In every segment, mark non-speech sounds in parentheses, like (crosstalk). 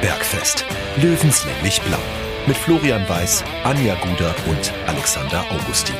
Bergfest. Löwenslänglich blau. Mit Florian Weiß, Anja Guder und Alexander Augustin.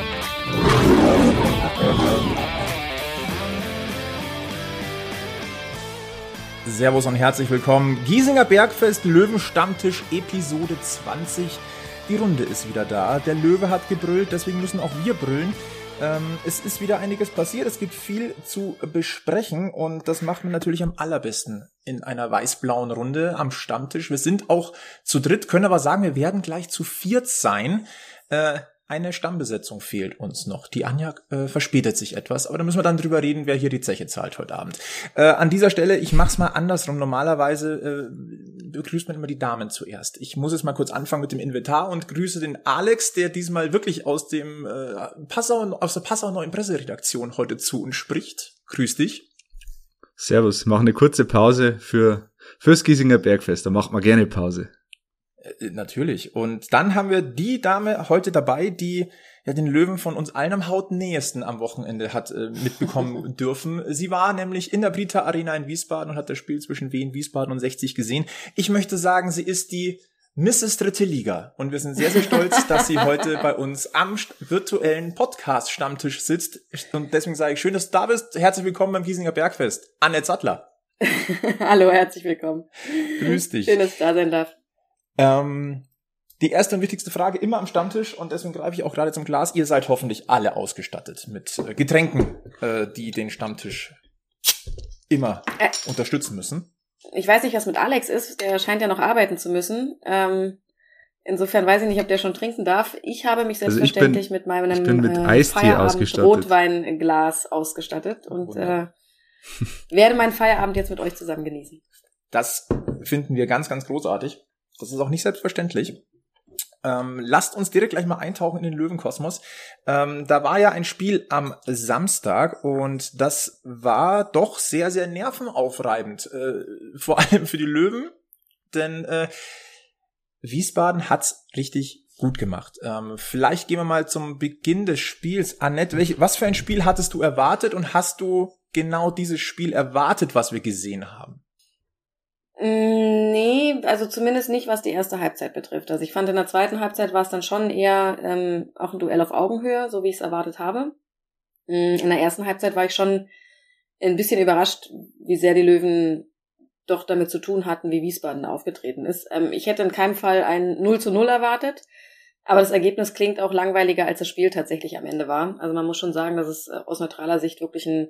Servus und herzlich willkommen. Giesinger Bergfest Löwenstammtisch Episode 20. Die Runde ist wieder da. Der Löwe hat gebrüllt, deswegen müssen auch wir brüllen. Ähm, es ist wieder einiges passiert. Es gibt viel zu besprechen und das macht man natürlich am allerbesten in einer weiß-blauen Runde am Stammtisch. Wir sind auch zu dritt, können aber sagen, wir werden gleich zu viert sein. Äh, eine Stammbesetzung fehlt uns noch. Die Anja äh, verspätet sich etwas, aber da müssen wir dann drüber reden, wer hier die Zeche zahlt heute Abend. Äh, an dieser Stelle, ich mach's mal andersrum. Normalerweise äh, begrüßt man immer die Damen zuerst. Ich muss jetzt mal kurz anfangen mit dem Inventar und grüße den Alex, der diesmal wirklich aus dem äh, Passau, aus der Passau neuen Presseredaktion heute zu uns spricht. Grüß dich. Servus, mach eine kurze Pause für fürs Giesinger Bergfest. Da macht man gerne Pause. Äh, natürlich. Und dann haben wir die Dame heute dabei, die ja den Löwen von uns allen am hautnähesten am Wochenende hat äh, mitbekommen (laughs) dürfen. Sie war nämlich in der Brita Arena in Wiesbaden und hat das Spiel zwischen Wien, Wiesbaden und 60 gesehen. Ich möchte sagen, sie ist die Mrs. Dritte Liga. Und wir sind sehr, sehr stolz, dass sie heute bei uns am virtuellen Podcast-Stammtisch sitzt. Und deswegen sage ich, schön, dass du da bist. Herzlich willkommen beim Giesinger Bergfest. Annette Sattler. (laughs) Hallo, herzlich willkommen. Grüß dich. Schön, dass ich da sein darf. Ähm, die erste und wichtigste Frage immer am Stammtisch und deswegen greife ich auch gerade zum Glas. Ihr seid hoffentlich alle ausgestattet mit äh, Getränken, äh, die den Stammtisch immer äh, unterstützen müssen. Ich weiß nicht, was mit Alex ist. Der scheint ja noch arbeiten zu müssen. Ähm, insofern weiß ich nicht, ob der schon trinken darf. Ich habe mich selbstverständlich also bin, mit meinem mit äh, Feierabend Rotweinglas ausgestattet und äh, werde meinen Feierabend jetzt mit euch zusammen genießen. Das finden wir ganz, ganz großartig. Das ist auch nicht selbstverständlich. Ähm, lasst uns direkt gleich mal eintauchen in den Löwenkosmos. Ähm, da war ja ein Spiel am Samstag und das war doch sehr, sehr nervenaufreibend. Äh, (laughs) vor allem für die Löwen, denn äh, Wiesbaden hat's richtig gut gemacht. Ähm, vielleicht gehen wir mal zum Beginn des Spiels. Annette, welch, was für ein Spiel hattest du erwartet und hast du genau dieses Spiel erwartet, was wir gesehen haben? Mm, nee, also zumindest nicht, was die erste Halbzeit betrifft. Also ich fand in der zweiten Halbzeit war es dann schon eher ähm, auch ein Duell auf Augenhöhe, so wie ich es erwartet habe. Mm, in der ersten Halbzeit war ich schon ein bisschen überrascht, wie sehr die Löwen doch damit zu tun hatten, wie Wiesbaden aufgetreten ist. Ähm, ich hätte in keinem Fall ein 0 zu 0 erwartet, aber das Ergebnis klingt auch langweiliger, als das Spiel tatsächlich am Ende war. Also man muss schon sagen, dass es äh, aus neutraler Sicht wirklich ein,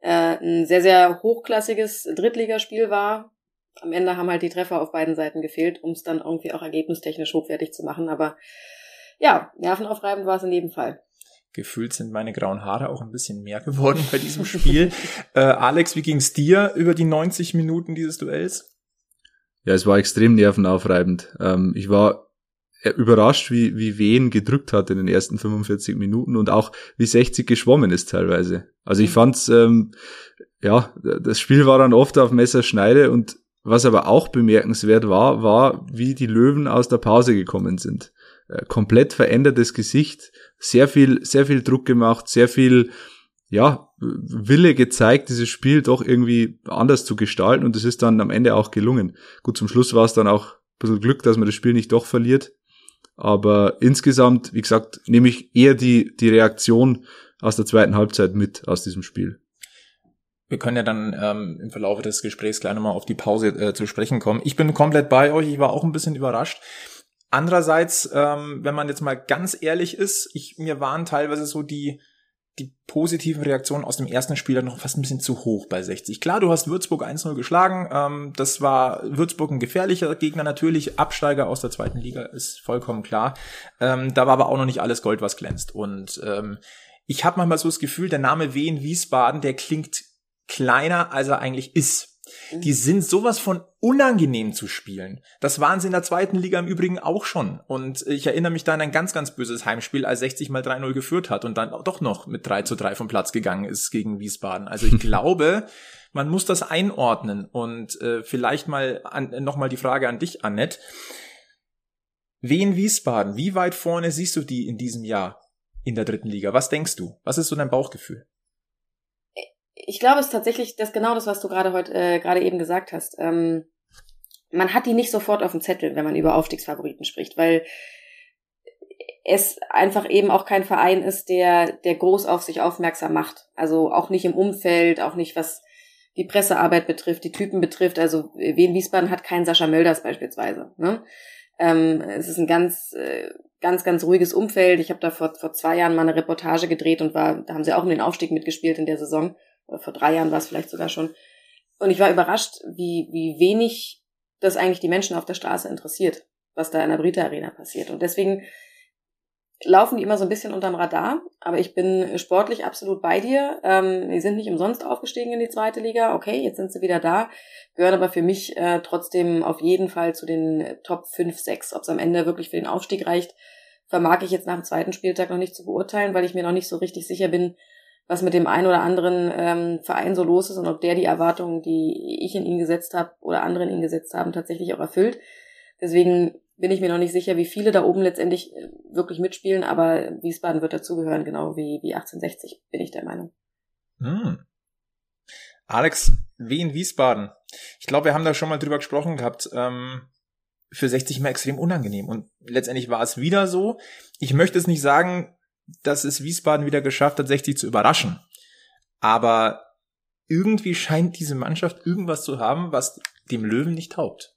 äh, ein sehr, sehr hochklassiges Drittligaspiel war, am Ende haben halt die Treffer auf beiden Seiten gefehlt, um es dann irgendwie auch ergebnistechnisch hochwertig zu machen. Aber ja, nervenaufreibend war es in jedem Fall. Gefühlt sind meine grauen Haare auch ein bisschen mehr (laughs) geworden bei diesem Spiel. äh, Alex, wie ging's dir über die 90 Minuten dieses Duells? Ja, es war extrem nervenaufreibend. Ähm, ich war überrascht, wie, wie Wehen gedrückt hat in den ersten 45 Minuten und auch wie 60 geschwommen ist teilweise. Also ich mhm. fand's, ähm, ja, das Spiel war dann oft auf Messerschneide und was aber auch bemerkenswert war, war, wie die Löwen aus der Pause gekommen sind. Äh, komplett verändertes Gesicht, sehr viel, sehr viel Druck gemacht, sehr viel, ja, Wille gezeigt, dieses Spiel doch irgendwie anders zu gestalten und es ist dann am Ende auch gelungen. Gut, zum Schluss war es dann auch ein bisschen Glück, dass man das Spiel nicht doch verliert. Aber insgesamt, wie gesagt, nehme ich eher die, die Reaktion aus der zweiten Halbzeit mit aus diesem Spiel wir können ja dann ähm, im Verlauf des Gesprächs gleich nochmal auf die Pause äh, zu sprechen kommen. Ich bin komplett bei euch, ich war auch ein bisschen überrascht. Andererseits, ähm, wenn man jetzt mal ganz ehrlich ist, ich, mir waren teilweise so die, die positiven Reaktionen aus dem ersten Spiel dann noch fast ein bisschen zu hoch bei 60. Klar, du hast Würzburg 1-0 geschlagen. Ähm, das war Würzburg ein gefährlicher Gegner, natürlich Absteiger aus der zweiten Liga, ist vollkommen klar. Ähm, da war aber auch noch nicht alles Gold, was glänzt. Und ähm, ich habe manchmal so das Gefühl, der Name Wien Wiesbaden, der klingt kleiner, als er eigentlich ist. Die mhm. sind sowas von unangenehm zu spielen. Das waren sie in der zweiten Liga im Übrigen auch schon. Und ich erinnere mich da an ein ganz, ganz böses Heimspiel, als 60 mal 3-0 geführt hat und dann doch noch mit 3 zu 3 vom Platz gegangen ist gegen Wiesbaden. Also ich (laughs) glaube, man muss das einordnen. Und äh, vielleicht mal an, noch die Frage an dich, Annette. Wen Wiesbaden? Wie weit vorne siehst du die in diesem Jahr in der dritten Liga? Was denkst du? Was ist so dein Bauchgefühl? Ich glaube, es ist tatsächlich das genau das, was du gerade heute äh, gerade eben gesagt hast. Ähm, man hat die nicht sofort auf dem Zettel, wenn man über Aufstiegsfavoriten spricht, weil es einfach eben auch kein Verein ist, der, der groß auf sich aufmerksam macht. Also auch nicht im Umfeld, auch nicht was die Pressearbeit betrifft, die Typen betrifft. Also Wien Wiesbaden hat keinen Sascha Mölders beispielsweise. Ne? Ähm, es ist ein ganz, äh, ganz, ganz ruhiges Umfeld. Ich habe da vor, vor zwei Jahren mal eine Reportage gedreht und war, da haben sie auch um den Aufstieg mitgespielt in der Saison. Vor drei Jahren war es vielleicht sogar schon. Und ich war überrascht, wie, wie wenig das eigentlich die Menschen auf der Straße interessiert, was da in der Brita Arena passiert. Und deswegen laufen die immer so ein bisschen unterm Radar, aber ich bin sportlich absolut bei dir. Ähm, die sind nicht umsonst aufgestiegen in die zweite Liga. Okay, jetzt sind sie wieder da, gehören aber für mich äh, trotzdem auf jeden Fall zu den Top 5, 6. Ob es am Ende wirklich für den Aufstieg reicht, vermag ich jetzt nach dem zweiten Spieltag noch nicht zu beurteilen, weil ich mir noch nicht so richtig sicher bin, was mit dem einen oder anderen ähm, Verein so los ist und ob der die Erwartungen, die ich in ihn gesetzt habe oder andere in ihn gesetzt haben, tatsächlich auch erfüllt. Deswegen bin ich mir noch nicht sicher, wie viele da oben letztendlich äh, wirklich mitspielen, aber Wiesbaden wird dazugehören, genau wie, wie 1860, bin ich der Meinung. Hm. Alex, wie in Wiesbaden. Ich glaube, wir haben da schon mal drüber gesprochen gehabt. Ähm, für 60 mal extrem unangenehm. Und letztendlich war es wieder so. Ich möchte es nicht sagen, dass es Wiesbaden wieder geschafft hat, 60 zu überraschen. Aber irgendwie scheint diese Mannschaft irgendwas zu haben, was dem Löwen nicht taugt.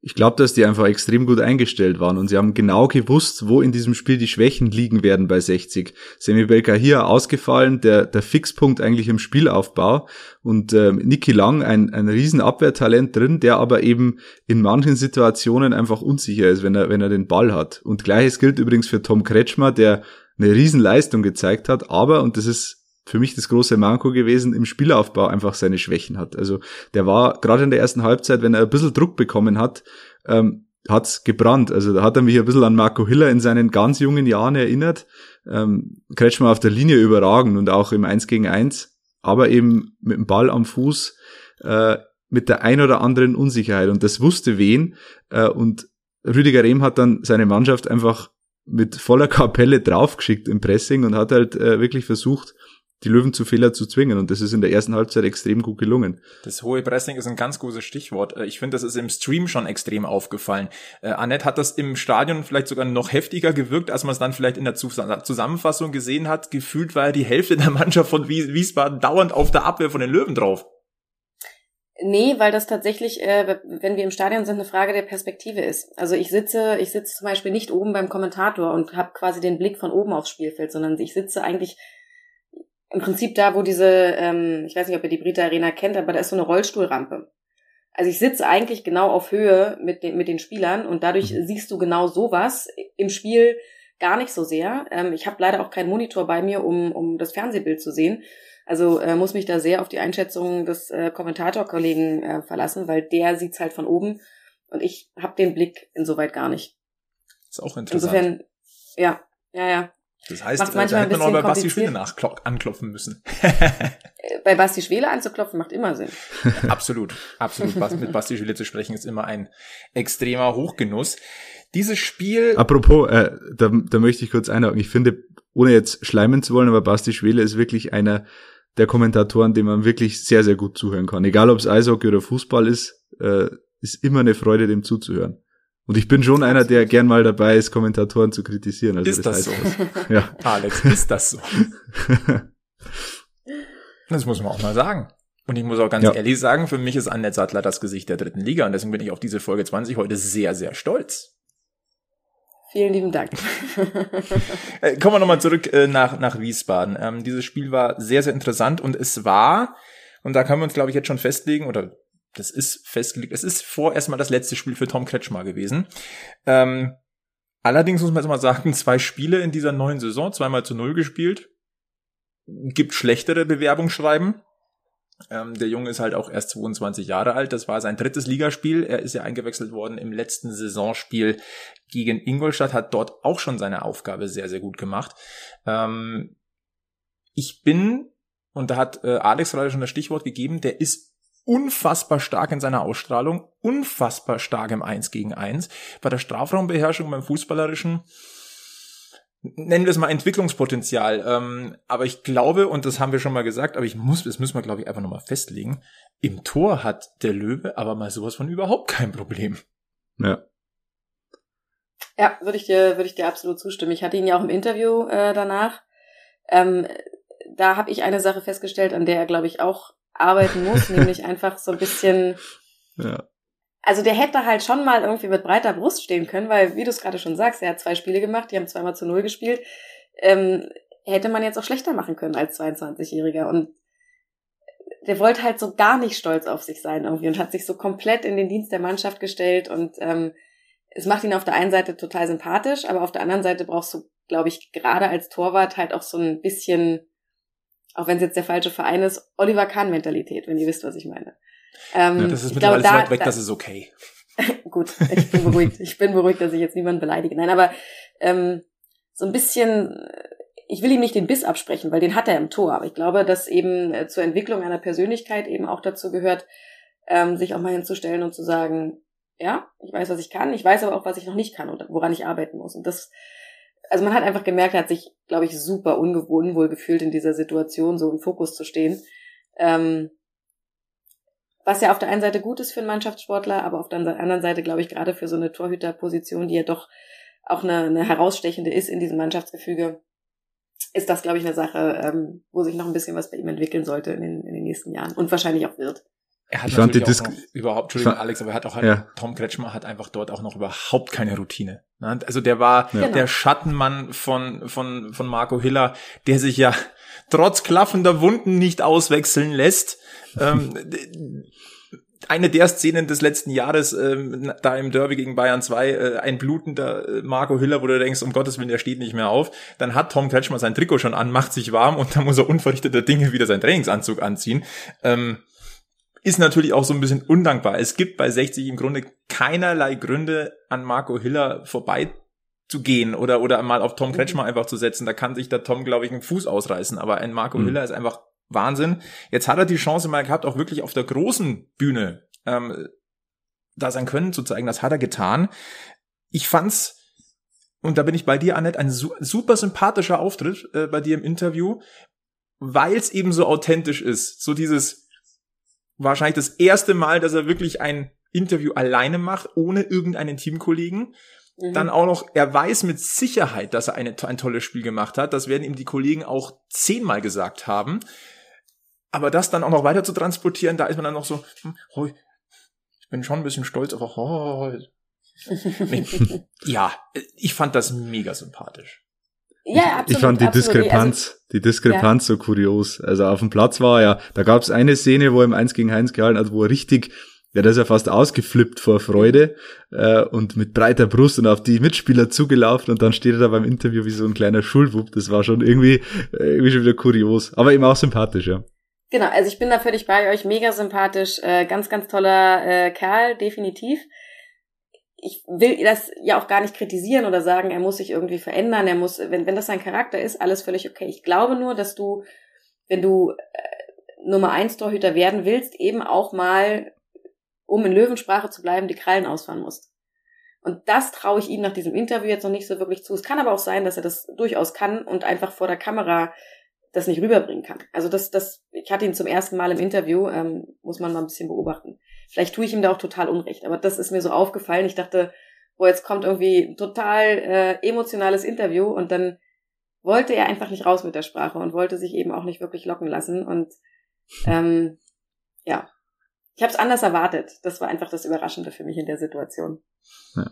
Ich glaube, dass die einfach extrem gut eingestellt waren und sie haben genau gewusst, wo in diesem Spiel die Schwächen liegen werden bei 60. Semi Belka hier ausgefallen, der, der Fixpunkt eigentlich im Spielaufbau und äh, Niki Lang, ein, ein riesen Abwehrtalent drin, der aber eben in manchen Situationen einfach unsicher ist, wenn er, wenn er den Ball hat. Und gleiches gilt übrigens für Tom Kretschmer, der eine Riesenleistung gezeigt hat, aber, und das ist für mich das große Manko gewesen, im Spielaufbau einfach seine Schwächen hat. Also der war gerade in der ersten Halbzeit, wenn er ein bisschen Druck bekommen hat, ähm, hat's gebrannt. Also da hat er mich ein bisschen an Marco Hiller in seinen ganz jungen Jahren erinnert. Ähm, Kretschmer auf der Linie überragend und auch im 1 gegen 1, aber eben mit dem Ball am Fuß äh, mit der ein oder anderen Unsicherheit. Und das wusste wen. Äh, und Rüdiger Rehm hat dann seine Mannschaft einfach mit voller Kapelle draufgeschickt im Pressing und hat halt äh, wirklich versucht, die Löwen zu Fehler zu zwingen. Und das ist in der ersten Halbzeit extrem gut gelungen. Das hohe Pressing ist ein ganz gutes Stichwort. Äh, ich finde, das ist im Stream schon extrem aufgefallen. Äh, Annette hat das im Stadion vielleicht sogar noch heftiger gewirkt, als man es dann vielleicht in der Zusammenfassung gesehen hat. Gefühlt war ja die Hälfte der Mannschaft von Wiesbaden dauernd auf der Abwehr von den Löwen drauf. Nee, weil das tatsächlich, äh, wenn wir im Stadion sind, eine Frage der Perspektive ist. Also ich sitze, ich sitze zum Beispiel nicht oben beim Kommentator und habe quasi den Blick von oben aufs Spielfeld, sondern ich sitze eigentlich im Prinzip da, wo diese, ähm, ich weiß nicht, ob ihr die Brita Arena kennt, aber da ist so eine Rollstuhlrampe. Also ich sitze eigentlich genau auf Höhe mit den, mit den Spielern und dadurch mhm. siehst du genau sowas im Spiel gar nicht so sehr. Ähm, ich habe leider auch keinen Monitor bei mir, um, um das Fernsehbild zu sehen. Also äh, muss mich da sehr auf die Einschätzung des äh, Kommentatorkollegen äh, verlassen, weil der sieht's halt von oben und ich habe den Blick insoweit gar nicht. Ist auch interessant. Insofern, ja, ja, ja. Das heißt, manchmal da hätte man auch bei Basti Schwele anklopfen müssen. (laughs) bei Basti Schwele anzuklopfen macht immer Sinn. (laughs) absolut, absolut. Mit Basti Schwele zu sprechen ist immer ein extremer Hochgenuss. Dieses Spiel. Apropos, äh, da, da möchte ich kurz einhaken. Ich finde, ohne jetzt schleimen zu wollen, aber Basti Schwele ist wirklich einer der Kommentatoren, dem man wirklich sehr, sehr gut zuhören kann. Egal ob es Eishockey oder Fußball ist, äh, ist immer eine Freude, dem zuzuhören. Und ich bin schon einer, der gern mal dabei ist, Kommentatoren zu kritisieren. Also ist das, das so? ja. (laughs) Alex, ist das so? (laughs) das muss man auch mal sagen. Und ich muss auch ganz ja. ehrlich sagen, für mich ist Annette Sattler das Gesicht der dritten Liga und deswegen bin ich auf diese Folge 20 heute sehr, sehr stolz. Vielen lieben Dank. (laughs) Äh, kommen wir nochmal zurück äh, nach, nach Wiesbaden. Ähm, dieses Spiel war sehr, sehr interessant und es war, und da können wir uns, glaube ich, jetzt schon festlegen, oder das ist festgelegt. Es ist vorerst mal das letzte Spiel für Tom Kretschmer gewesen. Ähm, allerdings muss man jetzt mal sagen, zwei Spiele in dieser neuen Saison, zweimal zu null gespielt. Gibt schlechtere Bewerbungsschreiben. Ähm, der Junge ist halt auch erst 22 Jahre alt. Das war sein drittes Ligaspiel. Er ist ja eingewechselt worden im letzten Saisonspiel gegen Ingolstadt, hat dort auch schon seine Aufgabe sehr, sehr gut gemacht. Ähm, ich bin, und da hat äh, Alex gerade schon das Stichwort gegeben, der ist unfassbar stark in seiner Ausstrahlung, unfassbar stark im Eins gegen Eins. Bei der Strafraumbeherrschung beim Fußballerischen nennen wir es mal Entwicklungspotenzial. Ähm, aber ich glaube, und das haben wir schon mal gesagt, aber ich muss, das müssen wir, glaube ich, einfach nochmal festlegen. Im Tor hat der Löwe aber mal sowas von überhaupt kein Problem. Ja. Ja, würde ich dir, würde ich dir absolut zustimmen. Ich hatte ihn ja auch im Interview äh, danach. Ähm, da habe ich eine Sache festgestellt, an der er, glaube ich, auch arbeiten muss, (laughs) nämlich einfach so ein bisschen. Ja. Also der hätte halt schon mal irgendwie mit breiter Brust stehen können, weil, wie du es gerade schon sagst, er hat zwei Spiele gemacht, die haben zweimal zu null gespielt. Ähm, hätte man jetzt auch schlechter machen können als 22-Jähriger. Und der wollte halt so gar nicht stolz auf sich sein irgendwie und hat sich so komplett in den Dienst der Mannschaft gestellt und ähm, es macht ihn auf der einen Seite total sympathisch, aber auf der anderen Seite brauchst du, glaube ich, gerade als Torwart halt auch so ein bisschen, auch wenn es jetzt der falsche Verein ist, Oliver Kahn-Mentalität, wenn ihr wisst, was ich meine. Ähm, ja, das ist mittlerweile so weit weg, da, das ist okay. (laughs) gut, ich bin beruhigt. Ich bin beruhigt, dass ich jetzt niemanden beleidige. Nein, aber ähm, so ein bisschen, ich will ihm nicht den Biss absprechen, weil den hat er im Tor. Aber ich glaube, dass eben äh, zur Entwicklung einer Persönlichkeit eben auch dazu gehört, ähm, sich auch mal hinzustellen und zu sagen, ja, ich weiß, was ich kann, ich weiß aber auch, was ich noch nicht kann und woran ich arbeiten muss. Und das, also man hat einfach gemerkt, er hat sich, glaube ich, super unwohl gefühlt in dieser Situation, so im Fokus zu stehen. Ähm, was ja auf der einen Seite gut ist für einen Mannschaftssportler, aber auf der anderen Seite, glaube ich, gerade für so eine Torhüterposition, die ja doch auch eine, eine herausstechende ist in diesem Mannschaftsgefüge, ist das, glaube ich, eine Sache, ähm, wo sich noch ein bisschen was bei ihm entwickeln sollte in den, in den nächsten Jahren und wahrscheinlich auch wird. Er hat ich natürlich auch noch, überhaupt, Entschuldigung, Alex, aber er hat auch halt, ja. Tom Kretschmer hat einfach dort auch noch überhaupt keine Routine. Ne? Also der war ja. der Schattenmann von, von, von Marco Hiller, der sich ja trotz klaffender Wunden nicht auswechseln lässt. ähm, eine der Szenen des letzten Jahres, ähm, da im Derby gegen Bayern 2, äh, ein blutender äh, Marco Hiller, wo du denkst, um Gottes Willen, der steht nicht mehr auf. Dann hat Tom Kretschmer sein Trikot schon an, macht sich warm und dann muss er unverrichteter Dinge wieder seinen Trainingsanzug anziehen. Ähm, ist natürlich auch so ein bisschen undankbar. Es gibt bei 60 im Grunde keinerlei Gründe, an Marco Hiller vorbei zu gehen oder, oder mal auf Tom Kretschmer einfach zu setzen. Da kann sich der Tom, glaube ich, einen Fuß ausreißen. Aber ein Marco mhm. Hiller ist einfach Wahnsinn. Jetzt hat er die Chance mal gehabt, auch wirklich auf der großen Bühne ähm, da sein Können zu zeigen. Das hat er getan. Ich fand's, und da bin ich bei dir, Annette, ein su super sympathischer Auftritt äh, bei dir im Interview, weil es eben so authentisch ist. So dieses, wahrscheinlich das erste Mal, dass er wirklich ein Interview alleine macht, ohne irgendeinen Teamkollegen. Mhm. Dann auch noch, er weiß mit Sicherheit, dass er eine, ein tolles Spiel gemacht hat. Das werden ihm die Kollegen auch zehnmal gesagt haben. Aber das dann auch noch weiter zu transportieren, da ist man dann noch so, oh, ich bin schon ein bisschen stolz auf, (laughs) oh, ja, ich fand das mega sympathisch. Ja, absolut. Ich fand die absolut. Diskrepanz, also, die Diskrepanz ja. so kurios. Also auf dem Platz war ja, da gab es eine Szene, wo er im Eins gegen Eins gehalten hat, wo er richtig, ja, da ist er fast ausgeflippt vor Freude äh, und mit breiter Brust und auf die Mitspieler zugelaufen und dann steht er da beim Interview wie so ein kleiner Schulwupp. Das war schon irgendwie, äh, irgendwie schon wieder kurios, aber eben auch sympathisch, ja. Genau, also ich bin da völlig bei euch, mega sympathisch, äh, ganz, ganz toller äh, Kerl, definitiv ich will das ja auch gar nicht kritisieren oder sagen, er muss sich irgendwie verändern, er muss, wenn, wenn das sein Charakter ist, alles völlig okay. Ich glaube nur, dass du, wenn du äh, Nummer eins Torhüter werden willst, eben auch mal, um in Löwensprache zu bleiben, die Krallen ausfahren musst. Und das traue ich ihm nach diesem Interview jetzt noch nicht so wirklich zu. Es kann aber auch sein, dass er das durchaus kann und einfach vor der Kamera das nicht rüberbringen kann. Also das, das, ich hatte ihn zum ersten Mal im Interview, ähm, muss man mal ein bisschen beobachten. Vielleicht tue ich ihm da auch total Unrecht, aber das ist mir so aufgefallen. Ich dachte, wo jetzt kommt irgendwie ein total äh, emotionales Interview und dann wollte er einfach nicht raus mit der Sprache und wollte sich eben auch nicht wirklich locken lassen. Und ähm, ja, ich habe es anders erwartet. Das war einfach das Überraschende für mich in der Situation. Ja.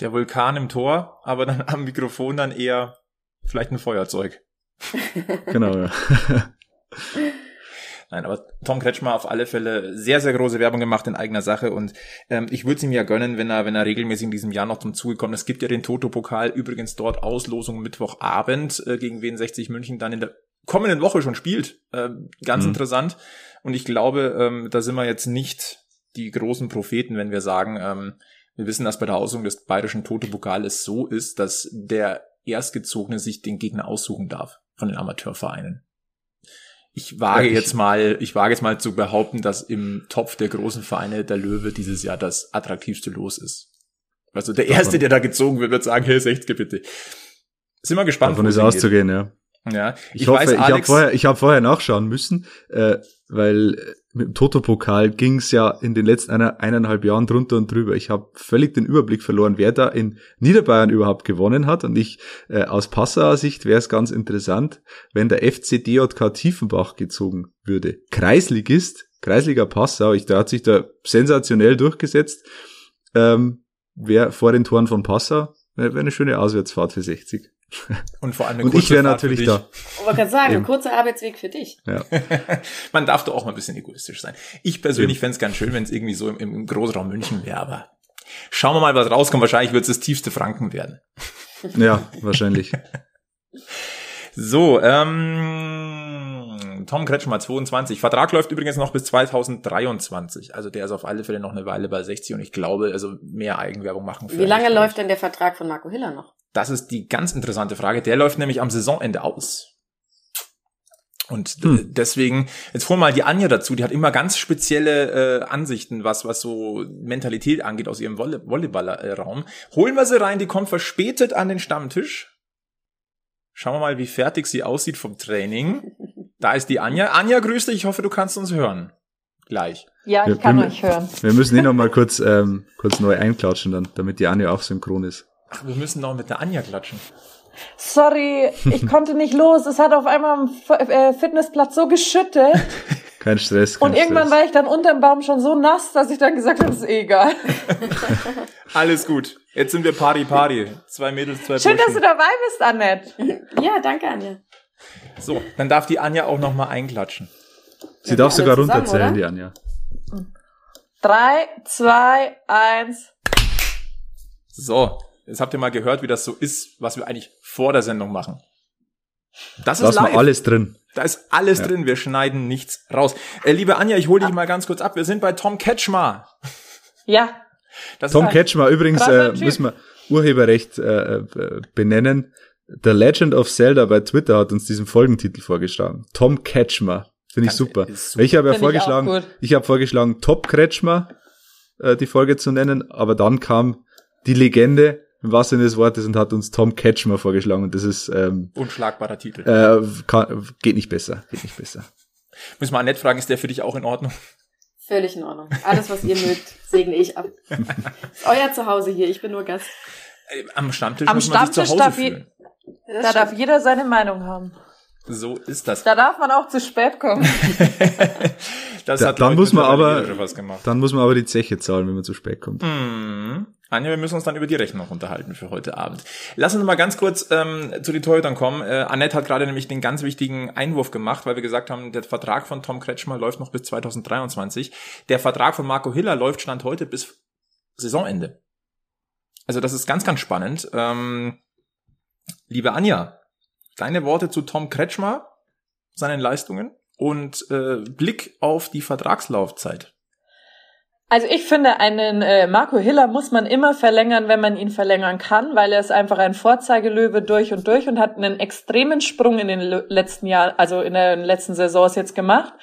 Der Vulkan im Tor, aber dann am Mikrofon dann eher vielleicht ein Feuerzeug. (laughs) genau, ja. (laughs) Nein, aber Tom Kretschmer auf alle Fälle sehr, sehr große Werbung gemacht in eigener Sache und ähm, ich würde es ihm ja gönnen, wenn er, wenn er regelmäßig in diesem Jahr noch zum Zuge kommt. Es gibt ja den Toto-Pokal, übrigens dort Auslosung Mittwochabend, äh, gegen wen 60 München dann in der kommenden Woche schon spielt. Äh, ganz mhm. interessant. Und ich glaube, ähm, da sind wir jetzt nicht die großen Propheten, wenn wir sagen, ähm, wir wissen, dass bei der Auslosung des bayerischen Toto-Pokales so ist, dass der Erstgezogene sich den Gegner aussuchen darf von den Amateurvereinen. Ich wage jetzt mal, ich wage jetzt mal zu behaupten, dass im Topf der großen Vereine der Löwe dieses Jahr das attraktivste Los ist. Also der erste, der da gezogen wird, wird sagen, hey, 60 bitte. Sind wir gespannt. Davon ist auszugehen, ja. Ja, ich, ich hoffe, weiß, ich habe vorher, ich hab vorher nachschauen müssen, äh, weil äh, mit dem Toto-Pokal ging es ja in den letzten einer, eineinhalb Jahren drunter und drüber. Ich habe völlig den Überblick verloren, wer da in Niederbayern überhaupt gewonnen hat. Und ich äh, aus Passauer Sicht wäre es ganz interessant, wenn der FC DJK Tiefenbach gezogen würde. Kreisligist, Kreisliga Passau, ich, der hat sich da sensationell durchgesetzt. Ähm, wer vor den Toren von Passau, wäre eine schöne Auswärtsfahrt für 60. (laughs) Und vor allem eine Und ich wäre natürlich da. Ich wollte gerade sagen, ein kurzer Arbeitsweg für dich. Ja. (laughs) Man darf doch auch mal ein bisschen egoistisch sein. Ich persönlich fände es ganz schön, wenn es irgendwie so im, im Großraum München wäre, aber schauen wir mal, was rauskommt. Wahrscheinlich wird es das tiefste Franken werden. (laughs) Ja, wahrscheinlich. so, ähm, Tom Kretschmer, 22. Vertrag läuft übrigens noch bis 2023. Also der ist auf alle Fälle noch eine Weile bei 60 und ich glaube, also mehr Eigenwerbung machen. Wie lange läuft denn der Vertrag von Marco Hiller noch? Das ist die ganz interessante Frage. Der läuft nämlich am Saisonende aus. Und hm. deswegen, jetzt hol mal die Anja dazu, die hat immer ganz spezielle äh, Ansichten, was, was so Mentalität angeht aus ihrem Volley Volleyballerraum. Holen wir sie rein, die kommt verspätet an den Stammtisch. Schauen wir mal, wie fertig sie aussieht vom Training. Da ist die Anja. Anja, grüß dich, ich hoffe, du kannst uns hören. Gleich. Ja, ich wir, kann wir, euch hören. Wir müssen ihn noch mal kurz, ähm, kurz neu einklatschen, dann, damit die Anja auch synchron ist. Ach, wir müssen noch mit der Anja klatschen. Sorry, ich (laughs) konnte nicht los. Es hat auf einmal am äh, Fitnessplatz so geschüttet. (laughs) Kein Stress. Kein und irgendwann Stress. war ich dann unterm Baum schon so nass, dass ich dann gesagt habe, ist eh egal. (laughs) Alles gut. Jetzt sind wir Party Party. Zwei Mädels, zwei Schön, Burschen. dass du dabei bist, Annette. Ja, danke, Anja. So, dann darf die Anja auch noch mal einklatschen. Sie ja, darf sogar runterzählen, die Anja. Drei, zwei, eins. So, Jetzt habt ihr mal gehört, wie das so ist, was wir eigentlich vor der Sendung machen. Das ist Lass live. mal alles drin. Da ist alles ja. drin. Wir schneiden nichts raus. Äh, liebe Anja, ich hole dich mal ganz kurz ab. Wir sind bei Tom Ketschmar. Ja. Das Tom Ketschmar, übrigens äh, müssen wir Urheberrecht äh, äh, benennen. The Legend of Zelda bei Twitter hat uns diesen Folgentitel vorgeschlagen. Tom Ketschmar. Finde ich super. super. Ich habe ja vorgeschlagen, ich, ich habe vorgeschlagen, Top Kretschmer äh, die Folge zu nennen, aber dann kam die Legende im wahrsten Sinne des Wortes und hat uns Tom Ketchmer vorgeschlagen und das ist ähm, unschlagbarer Titel. Äh, kann, geht nicht besser, geht nicht besser. Müssen wir Annette fragen, ist der für dich auch in Ordnung? Völlig in Ordnung. Alles, was ihr mögt, segne ich ab. Euer Zuhause hier, ich bin nur Gast. Äh, am Stammtisch Am muss Stammtisch man sich zu Hause fühlen. Da darf jeder seine Meinung haben. So ist das. Da darf man auch zu spät kommen. (laughs) das da, hat dann muss man aber dann muss man aber die Zeche zahlen, wenn man zu spät kommt. Mm. Anja, wir müssen uns dann über die Rechnung unterhalten für heute Abend. Lass uns mal ganz kurz ähm, zu den Torhütern kommen. Äh, Annette hat gerade nämlich den ganz wichtigen Einwurf gemacht, weil wir gesagt haben, der Vertrag von Tom Kretschmer läuft noch bis 2023. Der Vertrag von Marco Hiller läuft Stand heute bis Saisonende. Also das ist ganz, ganz spannend. Ähm, liebe Anja, deine Worte zu Tom Kretschmer, seinen Leistungen und äh, Blick auf die Vertragslaufzeit. Also ich finde, einen äh, Marco Hiller muss man immer verlängern, wenn man ihn verlängern kann, weil er ist einfach ein Vorzeigelöwe durch und durch und hat einen extremen Sprung in den letzten Jahren, also in den letzten Saisons jetzt gemacht.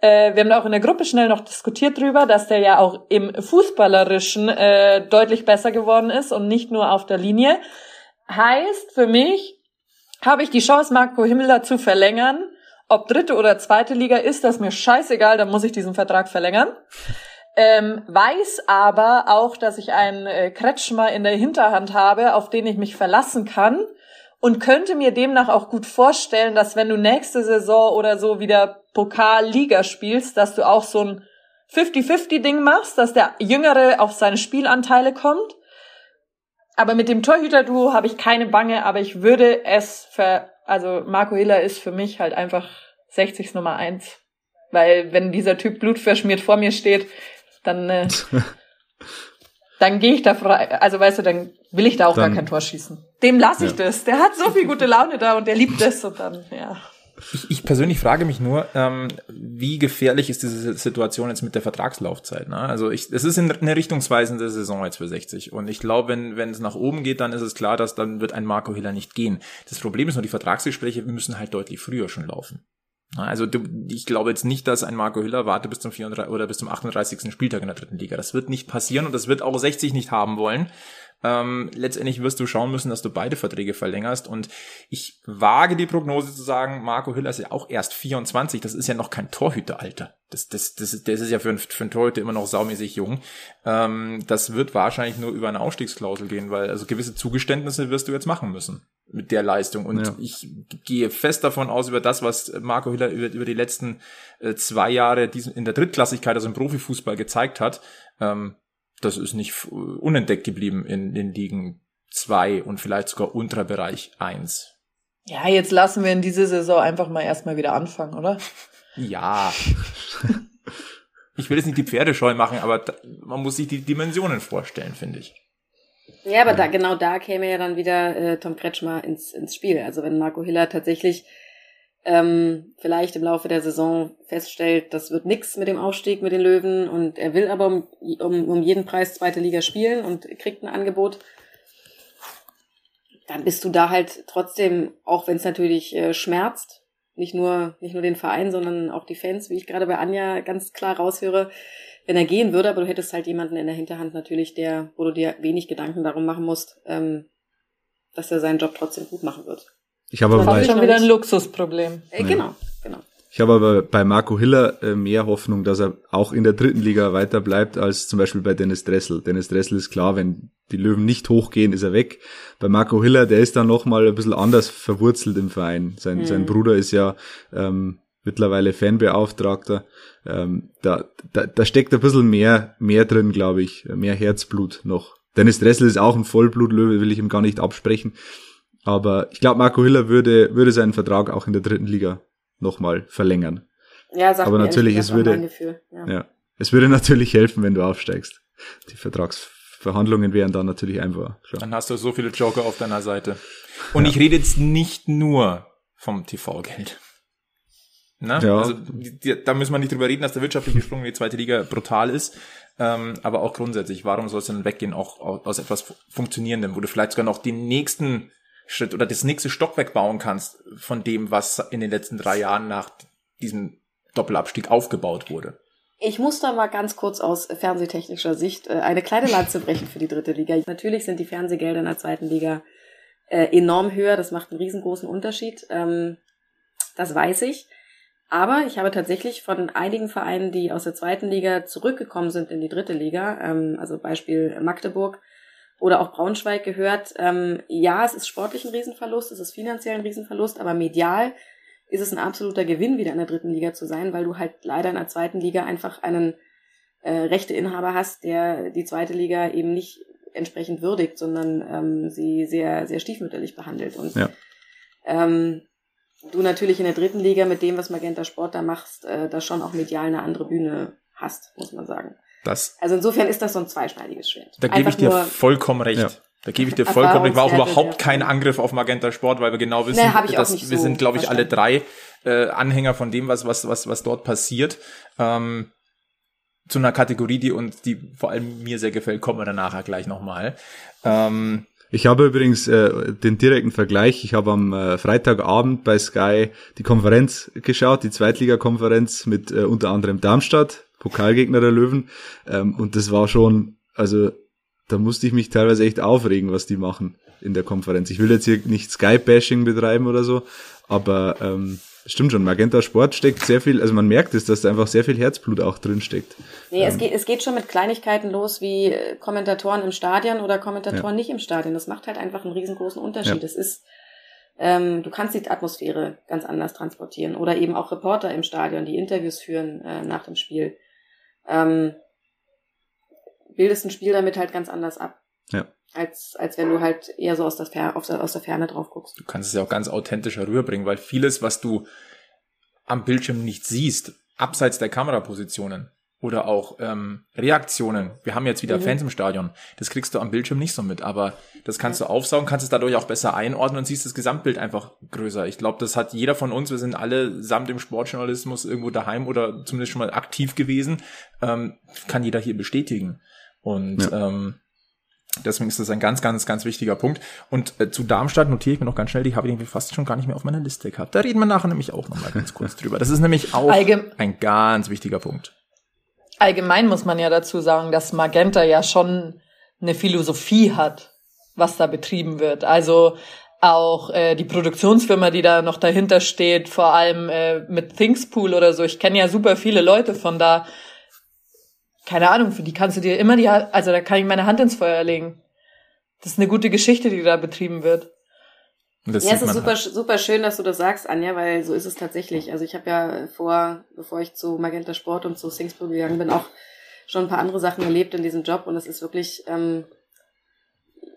Äh, wir haben auch in der Gruppe schnell noch diskutiert drüber, dass der ja auch im Fußballerischen äh, deutlich besser geworden ist und nicht nur auf der Linie. Heißt für mich, habe ich die Chance, Marco Himmler zu verlängern. Ob dritte oder zweite Liga ist, das mir scheißegal, dann muss ich diesen Vertrag verlängern. Ähm, weiß aber auch, dass ich einen äh, Kretschmer in der Hinterhand habe, auf den ich mich verlassen kann und könnte mir demnach auch gut vorstellen, dass wenn du nächste Saison oder so wieder Pokal-Liga spielst, dass du auch so ein 50-50-Ding machst, dass der Jüngere auf seine Spielanteile kommt. Aber mit dem Torhüter-Duo habe ich keine Bange, aber ich würde es für, also Marco Hiller ist für mich halt einfach 60 Nummer eins. Weil wenn dieser Typ blutverschmiert vor mir steht, dann, äh, dann gehe ich da frei, also weißt du, dann will ich da auch dann, gar kein Tor schießen. Dem lasse ich ja. das. Der hat so viel gute Laune da und der liebt das und dann, ja. Ich, ich persönlich frage mich nur, ähm, wie gefährlich ist diese Situation jetzt mit der Vertragslaufzeit? Ne? Also ich, es ist eine richtungsweisende Saison jetzt für 60 und ich glaube, wenn wenn es nach oben geht, dann ist es klar, dass dann wird ein Marco Hiller nicht gehen. Das Problem ist nur, die Vertragsgespräche müssen halt deutlich früher schon laufen. Also du, ich glaube jetzt nicht, dass ein Marco Hiller wartet bis zum 34 oder bis zum 38. Spieltag in der dritten Liga. Das wird nicht passieren und das wird auch 60 nicht haben wollen. Ähm, letztendlich wirst du schauen müssen, dass du beide Verträge verlängerst. Und ich wage die Prognose zu sagen, Marco Hiller ist ja auch erst 24. Das ist ja noch kein Torhüteralter. Das, das, das, das ist ja für, für einen Torhüter immer noch saumäßig jung. Ähm, das wird wahrscheinlich nur über eine Ausstiegsklausel gehen, weil also gewisse Zugeständnisse wirst du jetzt machen müssen mit der Leistung. Und ja. ich gehe fest davon aus, über das, was Marco Hiller über, über die letzten äh, zwei Jahre diesen, in der Drittklassigkeit, also im Profifußball gezeigt hat, ähm, das ist nicht unentdeckt geblieben in den Ligen 2 und vielleicht sogar unterer Bereich 1. Ja, jetzt lassen wir in diese Saison einfach mal erstmal wieder anfangen, oder? Ja. (laughs) ich will jetzt nicht die Pferde scheu machen, aber man muss sich die Dimensionen vorstellen, finde ich. Ja, aber da, genau da käme ja dann wieder äh, Tom Kretschmer ins, ins Spiel. Also wenn Marco Hiller tatsächlich ähm, vielleicht im Laufe der Saison feststellt, das wird nix mit dem Aufstieg mit den Löwen und er will aber um, um, um jeden Preis zweite Liga spielen und kriegt ein Angebot, dann bist du da halt trotzdem, auch wenn es natürlich äh, schmerzt, nicht nur, nicht nur den Verein, sondern auch die Fans, wie ich gerade bei Anja ganz klar raushöre, wenn er gehen würde, aber du hättest halt jemanden in der Hinterhand natürlich, der, wo du dir wenig Gedanken darum machen musst, ähm, dass er seinen Job trotzdem gut machen wird. Ich habe aber bei, schon wieder ein Luxusproblem. Äh, genau, genau. Ich habe aber bei Marco Hiller äh, mehr Hoffnung, dass er auch in der dritten Liga weiter bleibt, als zum Beispiel bei Dennis Dressel. Dennis Dressel ist klar, wenn die Löwen nicht hochgehen, ist er weg. Bei Marco Hiller, der ist dann nochmal ein bisschen anders verwurzelt im Verein. Sein, mhm. sein Bruder ist ja ähm, mittlerweile Fanbeauftragter. Ähm, da, da, da steckt ein bisschen mehr, mehr drin, glaube ich, mehr Herzblut noch. Dennis Dressel ist auch ein Vollblutlöwe, will ich ihm gar nicht absprechen. Aber ich glaube, Marco Hiller würde, würde seinen Vertrag auch in der dritten Liga nochmal verlängern. Ja, sagt Aber natürlich, es würde, ja. ja. es würde natürlich helfen, wenn du aufsteigst. Die Vertragsverhandlungen wären dann natürlich einfach. Klar. Dann hast du so viele Joker auf deiner Seite. (laughs) Und ja. ich rede jetzt nicht nur vom TV-Geld. Ne? Ja. Also die, da müssen wir nicht drüber reden, dass der wirtschaftliche Sprung in die zweite Liga brutal ist. Ähm, aber auch grundsätzlich, warum soll es denn weggehen, auch aus etwas Funktionierendem, wo du vielleicht sogar noch den nächsten Schritt oder das nächste Stockwerk bauen kannst von dem, was in den letzten drei Jahren nach diesem Doppelabstieg aufgebaut wurde. Ich muss da mal ganz kurz aus fernsehtechnischer Sicht äh, eine kleine Lanze brechen für die dritte Liga. Natürlich sind die Fernsehgelder in der zweiten Liga äh, enorm höher. Das macht einen riesengroßen Unterschied. Ähm, das weiß ich. Aber ich habe tatsächlich von einigen Vereinen, die aus der zweiten Liga zurückgekommen sind in die dritte Liga, ähm, also Beispiel Magdeburg oder auch Braunschweig gehört, ähm, ja, es ist sportlich ein Riesenverlust, es ist finanziell ein Riesenverlust, aber medial ist es ein absoluter Gewinn, wieder in der dritten Liga zu sein, weil du halt leider in der zweiten Liga einfach einen äh, Rechteinhaber hast, der die zweite Liga eben nicht entsprechend würdigt, sondern ähm, sie sehr, sehr stiefmütterlich behandelt. Und ja. ähm, du natürlich in der dritten Liga mit dem, was Magenta Sport da machst, äh, da schon auch medial eine andere Bühne hast, muss man sagen. Das also insofern ist das so ein zweischneidiges Schwert. Da gebe ich dir vollkommen recht. Ja. Da gebe ich dir vollkommen recht. War auch überhaupt kein Angriff auf Magenta Sport, weil wir genau wissen, nee, dass wir so sind, glaube ich, alle drei äh, Anhänger von dem, was, was, was, was dort passiert. Ähm, zu einer Kategorie, die uns, die vor allem mir sehr gefällt, kommen wir dann nachher gleich nochmal. Ähm, ich habe übrigens äh, den direkten Vergleich. Ich habe am äh, Freitagabend bei Sky die Konferenz geschaut, die Zweitligakonferenz mit äh, unter anderem Darmstadt, Pokalgegner der Löwen. Ähm, und das war schon, also da musste ich mich teilweise echt aufregen, was die machen in der Konferenz. Ich will jetzt hier nicht Sky-Bashing betreiben oder so, aber ähm, Stimmt schon, Magenta Sport steckt sehr viel, also man merkt es, dass da einfach sehr viel Herzblut auch drin steckt. Nee, ähm. es, geht, es geht schon mit Kleinigkeiten los wie äh, Kommentatoren im Stadion oder Kommentatoren ja. nicht im Stadion. Das macht halt einfach einen riesengroßen Unterschied. Es ist, ähm, du kannst die Atmosphäre ganz anders transportieren. Oder eben auch Reporter im Stadion, die Interviews führen äh, nach dem Spiel. Ähm, bildest ein Spiel damit halt ganz anders ab. Ja als, als wenn du halt eher so aus der, Fer aus, der, aus der Ferne drauf guckst. Du kannst es ja auch ganz authentisch rüberbringen, weil vieles, was du am Bildschirm nicht siehst, abseits der Kamerapositionen oder auch ähm, Reaktionen. Wir haben jetzt wieder mhm. Fans im Stadion. Das kriegst du am Bildschirm nicht so mit, aber das kannst ja. du aufsaugen, kannst es dadurch auch besser einordnen und siehst das Gesamtbild einfach größer. Ich glaube, das hat jeder von uns. Wir sind alle samt im Sportjournalismus irgendwo daheim oder zumindest schon mal aktiv gewesen. Ähm, kann jeder hier bestätigen. Und ja. ähm, Deswegen ist das ein ganz, ganz, ganz wichtiger Punkt. Und äh, zu Darmstadt notiere ich mir noch ganz schnell, die habe ich irgendwie fast schon gar nicht mehr auf meiner Liste gehabt. Da reden wir nachher nämlich auch nochmal ganz kurz (laughs) drüber. Das ist nämlich auch Allgeme ein ganz wichtiger Punkt. Allgemein muss man ja dazu sagen, dass Magenta ja schon eine Philosophie hat, was da betrieben wird. Also auch äh, die Produktionsfirma, die da noch dahinter steht, vor allem äh, mit Thingspool oder so. Ich kenne ja super viele Leute von da. Keine Ahnung, für die kannst du dir immer die, also da kann ich meine Hand ins Feuer legen. Das ist eine gute Geschichte, die da betrieben wird. Das ja, es ist super, halt. super schön, dass du das sagst, Anja, weil so ist es tatsächlich. Also ich habe ja vor, bevor ich zu Magenta Sport und zu Singspool gegangen bin, auch schon ein paar andere Sachen erlebt in diesem Job und es ist wirklich, ähm,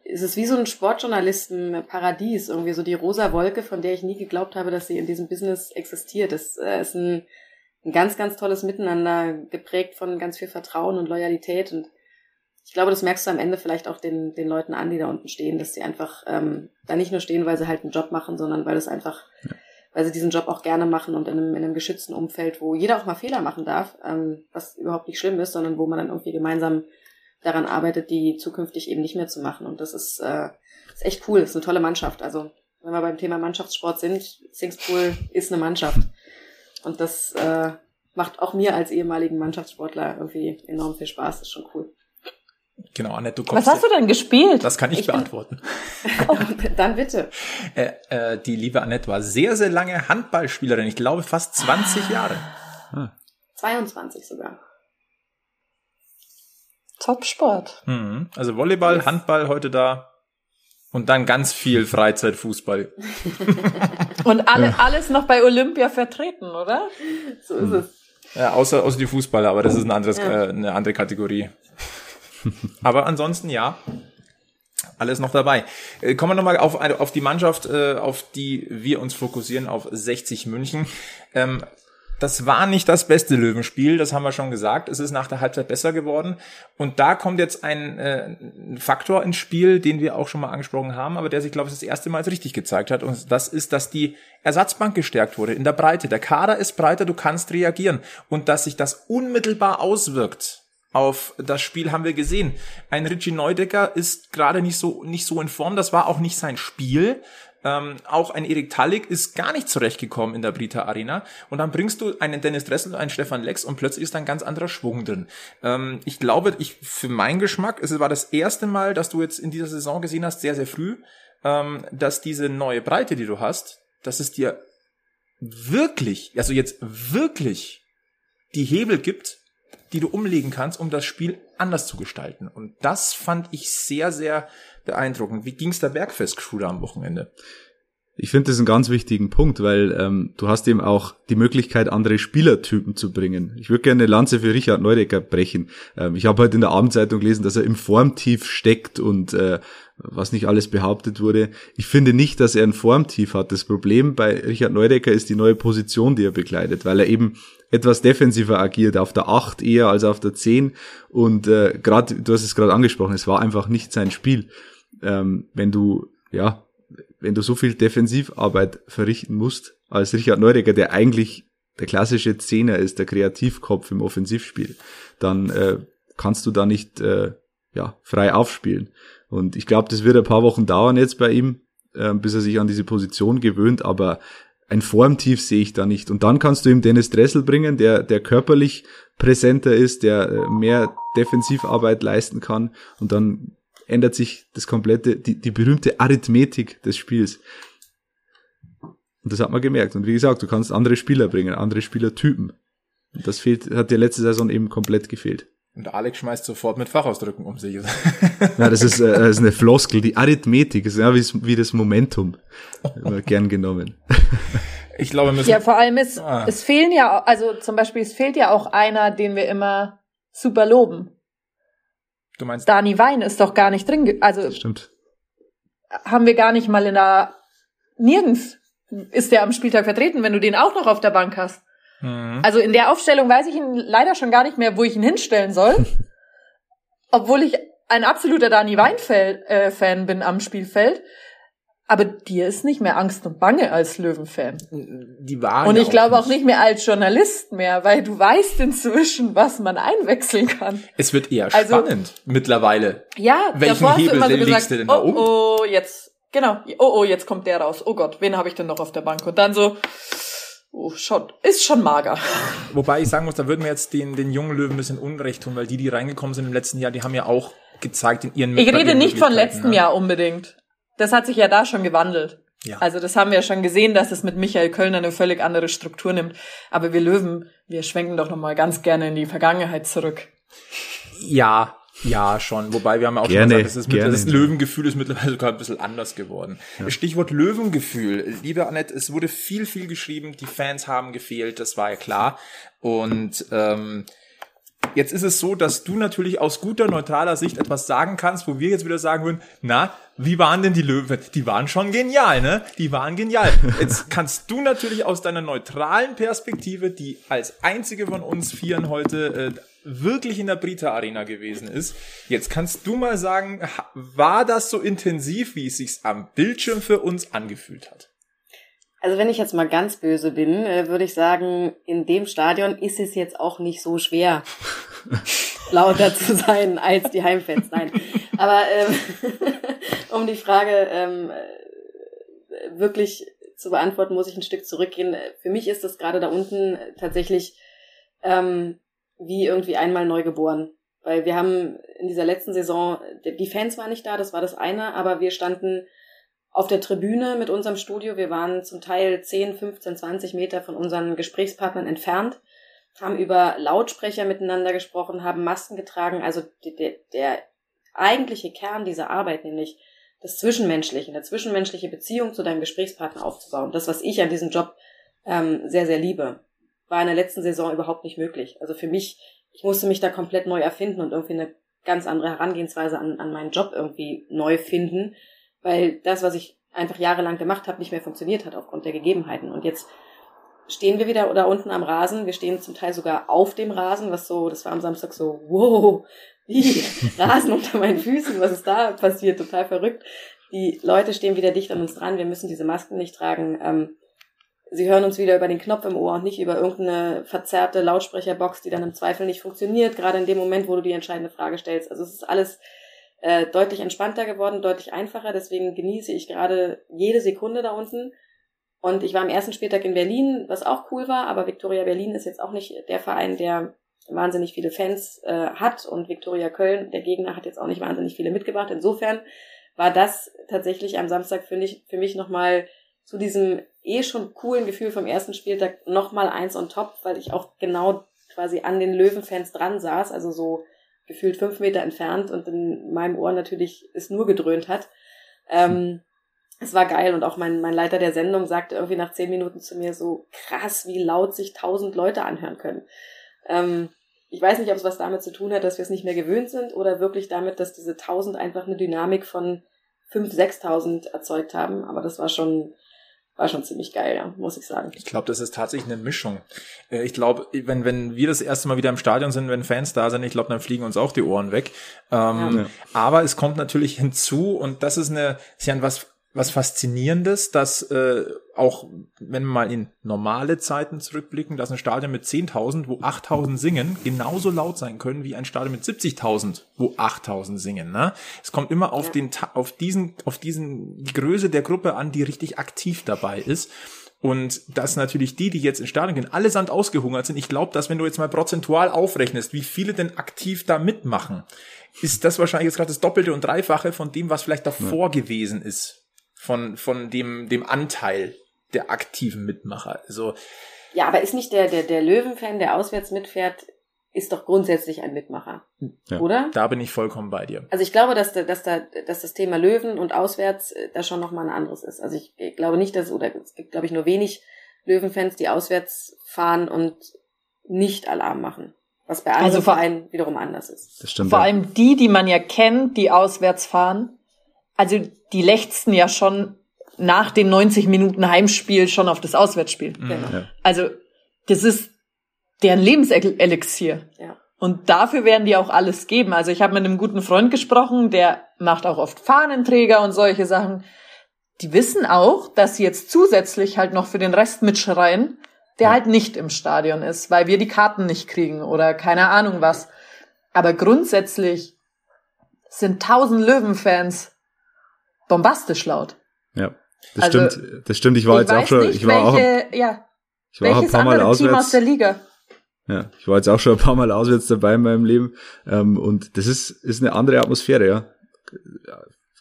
es ist wie so ein Sportjournalisten-Paradies, irgendwie so die rosa Wolke, von der ich nie geglaubt habe, dass sie in diesem Business existiert. Es äh, ist ein, ein ganz, ganz tolles Miteinander, geprägt von ganz viel Vertrauen und Loyalität und ich glaube, das merkst du am Ende vielleicht auch den, den Leuten an, die da unten stehen, dass sie einfach ähm, da nicht nur stehen, weil sie halt einen Job machen, sondern weil es einfach, ja. weil sie diesen Job auch gerne machen und in einem, in einem geschützten Umfeld, wo jeder auch mal Fehler machen darf, ähm, was überhaupt nicht schlimm ist, sondern wo man dann irgendwie gemeinsam daran arbeitet, die zukünftig eben nicht mehr zu machen. Und das ist, äh, ist echt cool, das ist eine tolle Mannschaft. Also wenn wir beim Thema Mannschaftssport sind, Singspool ist eine Mannschaft. Und das äh, macht auch mir als ehemaligen Mannschaftssportler irgendwie enorm viel Spaß, das ist schon cool. Genau, Annette, du kommst. Was hast du denn gespielt? Das kann ich, ich beantworten. (laughs) oh, dann bitte. Äh, äh, die liebe Annette war sehr, sehr lange Handballspielerin. Ich glaube fast 20 ah. Jahre. Ah. 22 sogar. Top-Sport. Mhm. Also Volleyball, yes. Handball heute da. Und dann ganz viel Freizeitfußball. (laughs) Und alle, alles noch bei Olympia vertreten, oder? So ist es. Ja, außer, außer die Fußballer, aber das ist ein anderes, ja. äh, eine andere Kategorie. Aber ansonsten ja, alles noch dabei. Äh, kommen wir nochmal auf, auf die Mannschaft, äh, auf die wir uns fokussieren, auf 60 München. Ähm, das war nicht das beste Löwenspiel, das haben wir schon gesagt. Es ist nach der Halbzeit besser geworden. Und da kommt jetzt ein, äh, Faktor ins Spiel, den wir auch schon mal angesprochen haben, aber der sich, glaube ich, das erste Mal als richtig gezeigt hat. Und das ist, dass die Ersatzbank gestärkt wurde in der Breite. Der Kader ist breiter, du kannst reagieren. Und dass sich das unmittelbar auswirkt auf das Spiel haben wir gesehen. Ein Richie Neudecker ist gerade nicht so, nicht so in Form. Das war auch nicht sein Spiel. Ähm, auch ein Erik Tallig ist gar nicht zurechtgekommen in der Brita Arena. Und dann bringst du einen Dennis Dressel und einen Stefan Lex und plötzlich ist ein ganz anderer Schwung drin. Ähm, ich glaube, ich, für meinen Geschmack, es war das erste Mal, dass du jetzt in dieser Saison gesehen hast, sehr, sehr früh, ähm, dass diese neue Breite, die du hast, dass es dir wirklich, also jetzt wirklich die Hebel gibt, die du umlegen kannst, um das Spiel anders zu gestalten. Und das fand ich sehr, sehr beeindruckend. Wie ging's der Bergfestschule am Wochenende? Ich finde das einen ganz wichtigen Punkt, weil ähm, du hast eben auch die Möglichkeit, andere Spielertypen zu bringen. Ich würde gerne eine Lanze für Richard Neudecker brechen. Ähm, ich habe heute in der Abendzeitung gelesen, dass er im Formtief steckt und äh, was nicht alles behauptet wurde. Ich finde nicht, dass er ein Formtief hat. Das Problem bei Richard Neudecker ist die neue Position, die er bekleidet, weil er eben etwas defensiver agiert, auf der 8 eher als auf der 10. Und äh, gerade, du hast es gerade angesprochen, es war einfach nicht sein Spiel. Ähm, wenn du, ja, wenn du so viel Defensivarbeit verrichten musst, als Richard Neudecker, der eigentlich der klassische Zehner ist, der Kreativkopf im Offensivspiel, dann äh, kannst du da nicht äh, ja, frei aufspielen. Und ich glaube, das wird ein paar Wochen dauern jetzt bei ihm, äh, bis er sich an diese Position gewöhnt, aber ein Formtief sehe ich da nicht. Und dann kannst du ihm Dennis Dressel bringen, der, der körperlich präsenter ist, der äh, mehr Defensivarbeit leisten kann. Und dann ändert sich das komplette, die, die berühmte Arithmetik des Spiels. Und das hat man gemerkt. Und wie gesagt, du kannst andere Spieler bringen, andere Spielertypen. Und das fehlt, hat dir letzte Saison eben komplett gefehlt. Und Alex schmeißt sofort mit Fachausdrücken um sich. ja, das ist, äh, das ist eine Floskel. Die Arithmetik ist ja wie, wie das Momentum. Immer gern genommen. Ich glaube, müssen Ja, vor allem ist, ah. es fehlen ja, also zum Beispiel, es fehlt ja auch einer, den wir immer super loben. Du meinst? Dani Wein ist doch gar nicht drin, also. Das stimmt. Haben wir gar nicht mal in der, nirgends ist der am Spieltag vertreten, wenn du den auch noch auf der Bank hast. Mhm. Also in der Aufstellung weiß ich ihn leider schon gar nicht mehr, wo ich ihn hinstellen soll. (laughs) obwohl ich ein absoluter Dani Wein-Fan äh, bin am Spielfeld. Aber dir ist nicht mehr Angst und Bange als Löwenfan. Die waren Und ich glaube auch nicht mehr als Journalist mehr, weil du weißt inzwischen, was man einwechseln kann. Es wird eher also, spannend mittlerweile. Ja, welchen Hebel so legst du denn da oh, um? Oh, jetzt, genau. Oh, oh, jetzt kommt der raus. Oh Gott, wen habe ich denn noch auf der Bank? Und dann so, Oh, schon, ist schon mager. Wobei ich sagen muss, da würden wir jetzt den, den jungen Löwen ein bisschen Unrecht tun, weil die, die reingekommen sind im letzten Jahr, die haben ja auch gezeigt in ihren Ich rede nicht von letztem ne? Jahr unbedingt. Das hat sich ja da schon gewandelt. Ja. Also das haben wir ja schon gesehen, dass es mit Michael Kölner eine völlig andere Struktur nimmt. Aber wir Löwen, wir schwenken doch nochmal ganz gerne in die Vergangenheit zurück. Ja, ja, schon. Wobei wir haben auch gerne, schon gesagt, das, ist mit, das Löwengefühl ist mittlerweile sogar ein bisschen anders geworden. Ja. Stichwort Löwengefühl. Liebe Annette, es wurde viel, viel geschrieben. Die Fans haben gefehlt, das war ja klar. Und ähm, Jetzt ist es so, dass du natürlich aus guter, neutraler Sicht etwas sagen kannst, wo wir jetzt wieder sagen würden, na, wie waren denn die Löwen? Die waren schon genial, ne? Die waren genial. (laughs) Jetzt kannst du natürlich aus deiner neutralen Perspektive, die als einzige von uns Vieren heute äh, wirklich in der Brita Arena gewesen ist. Jetzt kannst du mal sagen, war das so intensiv, wie es sich am Bildschirm für uns angefühlt hat? Also wenn ich jetzt mal ganz böse bin, äh, würde ich sagen, in dem Stadion ist es jetzt auch nicht so schwer, (laughs) lauter zu sein als die Heimfans. Nein. Aber ähm, (laughs) um die Frage ähm, wirklich zu beantworten, muss ich ein Stück zurückgehen. Für mich ist das gerade da unten tatsächlich ähm, wie irgendwie einmal neu geboren. Weil wir haben in dieser letzten Saison, die Fans waren nicht da, das war das eine, aber wir standen auf der Tribüne mit unserem Studio. Wir waren zum Teil 10, 15, 20 Meter von unseren Gesprächspartnern entfernt, haben über Lautsprecher miteinander gesprochen, haben Masken getragen. Also der, der eigentliche Kern dieser Arbeit, nämlich das Zwischenmenschliche, eine zwischenmenschliche Beziehung zu deinem Gesprächspartner aufzubauen. Das, was ich an diesem Job ähm, sehr, sehr liebe war in der letzten Saison überhaupt nicht möglich. Also für mich, ich musste mich da komplett neu erfinden und irgendwie eine ganz andere Herangehensweise an, an meinen Job irgendwie neu finden, weil das, was ich einfach jahrelang gemacht habe, nicht mehr funktioniert hat aufgrund der Gegebenheiten. Und jetzt stehen wir wieder da unten am Rasen. Wir stehen zum Teil sogar auf dem Rasen, was so, das war am Samstag so, wow, wie (laughs) Rasen unter meinen Füßen, was ist da passiert? Total verrückt. Die Leute stehen wieder dicht an uns dran. Wir müssen diese Masken nicht tragen. Ähm, sie hören uns wieder über den Knopf im Ohr und nicht über irgendeine verzerrte Lautsprecherbox, die dann im Zweifel nicht funktioniert, gerade in dem Moment, wo du die entscheidende Frage stellst. Also es ist alles äh, deutlich entspannter geworden, deutlich einfacher. Deswegen genieße ich gerade jede Sekunde da unten. Und ich war am ersten Spieltag in Berlin, was auch cool war, aber Victoria Berlin ist jetzt auch nicht der Verein, der wahnsinnig viele Fans äh, hat und Victoria Köln, der Gegner, hat jetzt auch nicht wahnsinnig viele mitgebracht. Insofern war das tatsächlich am Samstag für mich, für mich nochmal zu diesem eh schon coolen Gefühl vom ersten Spieltag nochmal eins on top, weil ich auch genau quasi an den Löwenfans dran saß, also so gefühlt fünf Meter entfernt und in meinem Ohr natürlich es nur gedröhnt hat. Ähm, es war geil und auch mein, mein Leiter der Sendung sagte irgendwie nach zehn Minuten zu mir so krass, wie laut sich tausend Leute anhören können. Ähm, ich weiß nicht, ob es was damit zu tun hat, dass wir es nicht mehr gewöhnt sind oder wirklich damit, dass diese tausend einfach eine Dynamik von fünf, sechstausend erzeugt haben. Aber das war schon, war schon ziemlich geil, ja, muss ich sagen. Ich glaube, das ist tatsächlich eine Mischung. Äh, ich glaube, wenn, wenn wir das erste Mal wieder im Stadion sind, wenn Fans da sind, ich glaube, dann fliegen uns auch die Ohren weg. Ähm, ja. Aber es kommt natürlich hinzu, und das ist eine, ist ja was was Faszinierendes, dass äh, auch, wenn wir mal in normale Zeiten zurückblicken, dass ein Stadion mit 10.000, wo 8.000 singen, genauso laut sein können wie ein Stadion mit 70.000, wo 8.000 singen. Ne? Es kommt immer auf den, auf diesen, auf diesen die Größe der Gruppe an, die richtig aktiv dabei ist. Und dass natürlich die, die jetzt ins Stadion gehen, allesamt ausgehungert sind. Ich glaube, dass wenn du jetzt mal prozentual aufrechnest, wie viele denn aktiv da mitmachen, ist das wahrscheinlich jetzt gerade das Doppelte und Dreifache von dem, was vielleicht davor ja. gewesen ist von, von dem, dem Anteil der aktiven Mitmacher. Also, ja, aber ist nicht der, der, der Löwenfan, der auswärts mitfährt, ist doch grundsätzlich ein Mitmacher, ja, oder? Da bin ich vollkommen bei dir. Also ich glaube, dass, da, dass, da, dass das Thema Löwen und auswärts äh, da schon nochmal ein anderes ist. Also ich, ich glaube nicht, dass, oder es gibt, glaube ich, nur wenig Löwenfans, die auswärts fahren und nicht Alarm machen. Was bei anderen also Vereinen wiederum anders ist. Das stimmt. Vor ja. allem die, die man ja kennt, die auswärts fahren, also die lechzten ja schon nach den 90 Minuten Heimspiel schon auf das Auswärtsspiel. Mhm. Also das ist deren Lebenselixier. Ja. Und dafür werden die auch alles geben. Also ich habe mit einem guten Freund gesprochen, der macht auch oft Fahnenträger und solche Sachen. Die wissen auch, dass sie jetzt zusätzlich halt noch für den Rest mitschreien, der ja. halt nicht im Stadion ist, weil wir die Karten nicht kriegen oder keine Ahnung was. Aber grundsätzlich sind tausend Löwenfans bombastisch laut. Ja, das also, stimmt. Das stimmt. Ich war ich jetzt auch schon, ich war welche, auch, ja. Ich war Welches ein paar Mal andere Team auswärts. aus der Liga? Ja, ich war jetzt auch schon ein paar Mal auswärts dabei in meinem Leben. Ähm, und das ist, ist eine andere Atmosphäre, ja.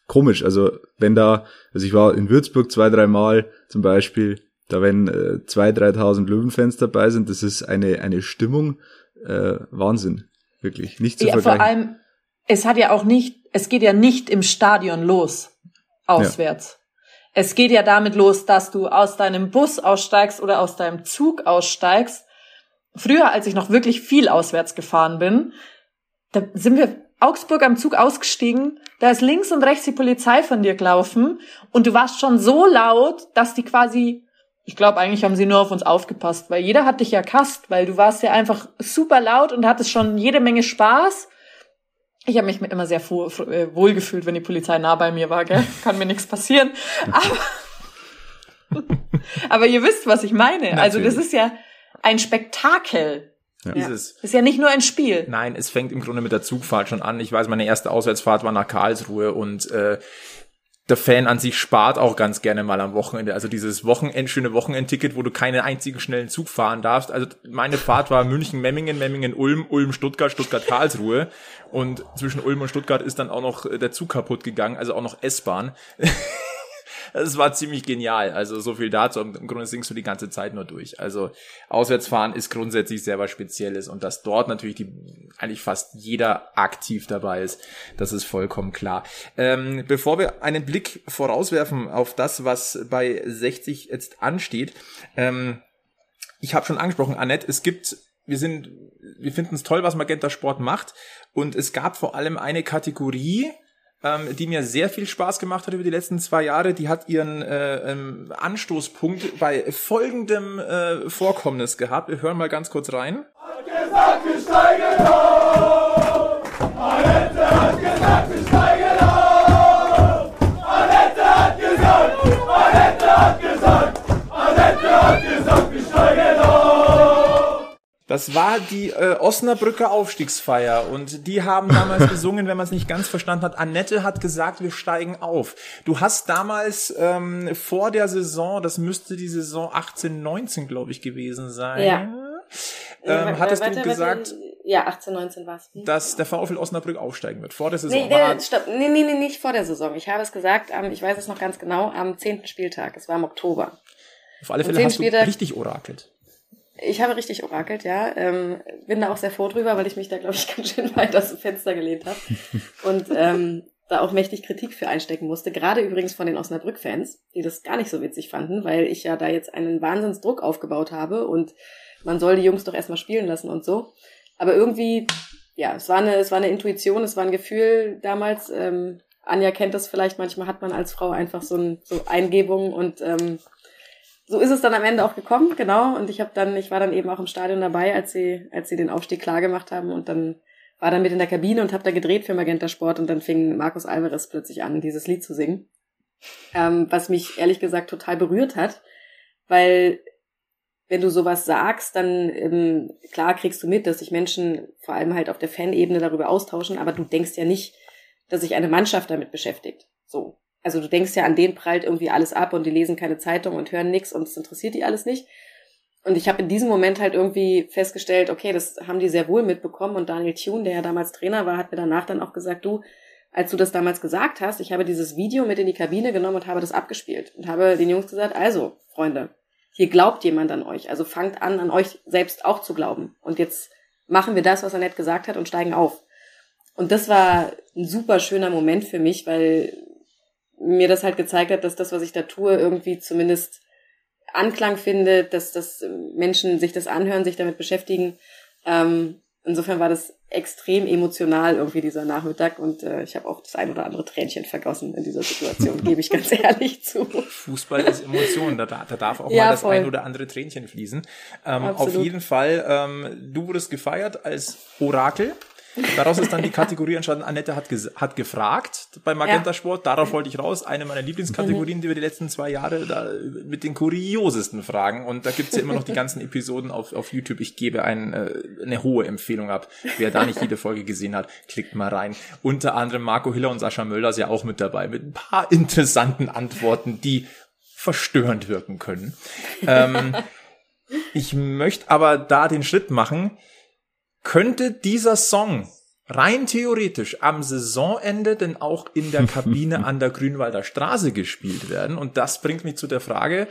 Komisch, also wenn da, also ich war in Würzburg zwei, drei Mal zum Beispiel, da wenn äh, zwei, dreitausend Löwenfans dabei sind, das ist eine, eine Stimmung, äh, Wahnsinn. Wirklich, nicht zu Ja, vor vergleichen. allem, es hat ja auch nicht, es geht ja nicht im Stadion los, auswärts. Es geht ja damit los, dass du aus deinem Bus aussteigst oder aus deinem Zug aussteigst. Früher, als ich noch wirklich viel auswärts gefahren bin, da sind wir Augsburg am Zug ausgestiegen, da ist links und rechts die Polizei von dir gelaufen und du warst schon so laut, dass die quasi, ich glaube eigentlich haben sie nur auf uns aufgepasst, weil jeder hat dich ja kast, weil du warst ja einfach super laut und hattest schon jede Menge Spaß. Ich habe mich immer sehr wohl, äh, wohl gefühlt, wenn die Polizei nah bei mir war, gell? (laughs) Kann mir nichts passieren. Aber, (laughs) aber ihr wisst, was ich meine. Also das Natürlich. ist ja ein Spektakel. Ist es. Ist ja nicht nur ein Spiel. Nein, es fängt im Grunde mit der Zugfahrt schon an. Ich weiß, meine erste Auswärtsfahrt war nach Karlsruhe und äh, der Fan an sich spart auch ganz gerne mal am Wochenende. Also dieses Wochenend, schöne Wochenendticket, wo du keinen einzigen schnellen Zug fahren darfst. Also meine Fahrt war München, Memmingen, Memmingen, Ulm, Ulm, Stuttgart, Stuttgart, Karlsruhe. Und zwischen Ulm und Stuttgart ist dann auch noch der Zug kaputt gegangen, also auch noch S-Bahn. Es war ziemlich genial. Also so viel dazu. Im Grunde singst du die ganze Zeit nur durch. Also Auswärtsfahren ist grundsätzlich sehr was Spezielles und dass dort natürlich die eigentlich fast jeder aktiv dabei ist, das ist vollkommen klar. Ähm, bevor wir einen Blick vorauswerfen auf das, was bei 60 jetzt ansteht, ähm, ich habe schon angesprochen, Annette, es gibt, wir sind, wir finden es toll, was Magenta Sport macht und es gab vor allem eine Kategorie, ähm, die mir sehr viel Spaß gemacht hat über die letzten zwei Jahre. Die hat ihren äh, ähm, Anstoßpunkt bei folgendem äh, Vorkommnis gehabt. Wir hören mal ganz kurz rein. Das war die äh, Osnabrücker Aufstiegsfeier und die haben damals (laughs) gesungen, wenn man es nicht ganz verstanden hat. Annette hat gesagt, wir steigen auf. Du hast damals ähm, vor der Saison, das müsste die Saison 18, 19, glaube ich, gewesen sein. Ja. Ähm, Äh, hattest warte, du warte, gesagt, Ja, 18, 19 war's. Hm? dass der VfL Osnabrück aufsteigen wird? Vor der Saison. Nee, war, nee, stopp. Nee, nee, nee, nicht vor der Saison. Ich habe es gesagt, am, ich weiß es noch ganz genau, am 10. Spieltag. Es war im Oktober. auf alle Fälle zehnten hast du Spieltag- richtig orakelt. Ich habe richtig orakelt, ja. Ähm, bin da auch sehr froh drüber, weil ich mich da, glaube ich, (laughs) ganz schön weit aus dem Fenster gelehnt habe. Und ähm, da auch mächtig Kritik für einstecken musste. Gerade übrigens von den Osnabrück-Fans, die das gar nicht so witzig fanden, weil ich ja da jetzt einen Wahnsinnsdruck aufgebaut habe und man soll die Jungs doch erstmal spielen lassen und so. Aber irgendwie, ja, es war eine, es war eine Intuition, es war ein Gefühl damals. Ähm, Anja kennt das vielleicht, manchmal hat man als Frau einfach so, ein, so Eingebungen und ähm, so ist es dann am Ende auch gekommen, genau. Und ich habe dann, ich war dann eben auch im Stadion dabei, als sie, als sie den Aufstieg klar gemacht haben und dann war dann mit in der Kabine und habe da gedreht für Magenta Sport und dann fing Markus Alvarez plötzlich an, dieses Lied zu singen, ähm, was mich ehrlich gesagt total berührt hat, weil wenn du sowas sagst, dann ähm, klar kriegst du mit, dass sich Menschen vor allem halt auf der Fanebene darüber austauschen, aber du denkst ja nicht, dass sich eine Mannschaft damit beschäftigt. So. Also du denkst ja, an denen prallt irgendwie alles ab und die lesen keine Zeitung und hören nichts und es interessiert die alles nicht. Und ich habe in diesem Moment halt irgendwie festgestellt, okay, das haben die sehr wohl mitbekommen. Und Daniel Thune, der ja damals Trainer war, hat mir danach dann auch gesagt, du, als du das damals gesagt hast, ich habe dieses Video mit in die Kabine genommen und habe das abgespielt und habe den Jungs gesagt, also, Freunde, hier glaubt jemand an euch. Also fangt an, an euch selbst auch zu glauben. Und jetzt machen wir das, was er nett gesagt hat und steigen auf. Und das war ein super schöner Moment für mich, weil mir das halt gezeigt hat, dass das, was ich da tue, irgendwie zumindest Anklang findet, dass, dass Menschen sich das anhören, sich damit beschäftigen. Ähm, insofern war das extrem emotional irgendwie dieser Nachmittag und äh, ich habe auch das ein oder andere Tränchen vergossen in dieser Situation, gebe ich ganz (laughs) ehrlich zu. Fußball ist Emotion, da, da da darf auch Ja, mal das voll. ein oder andere Tränchen fließen. Ähm, auf jeden Fall, ähm, du wurdest gefeiert als Orakel. Daraus ist dann die Kategorie entstanden, Annette hat, hat gefragt bei Magenta Ja. Sport. Darauf wollte ich raus. Eine meiner Lieblingskategorien, die wir die letzten zwei Jahre da mit den kuriosesten Fragen. Und da gibt's ja immer noch die ganzen Episoden auf, auf YouTube. Ich gebe ein, äh, eine hohe Empfehlung ab. Wer da nicht jede Folge gesehen hat, klickt mal rein. Unter anderem Marco Hiller und Sascha Möller ist ja auch mit dabei mit ein paar interessanten Antworten, die verstörend wirken können. ähm, Ich möchte aber da den Schritt machen. Könnte dieser Song rein theoretisch am Saisonende denn auch in der (laughs) Kabine an der Grünwalder Straße gespielt werden? Und das bringt mich zu der Frage,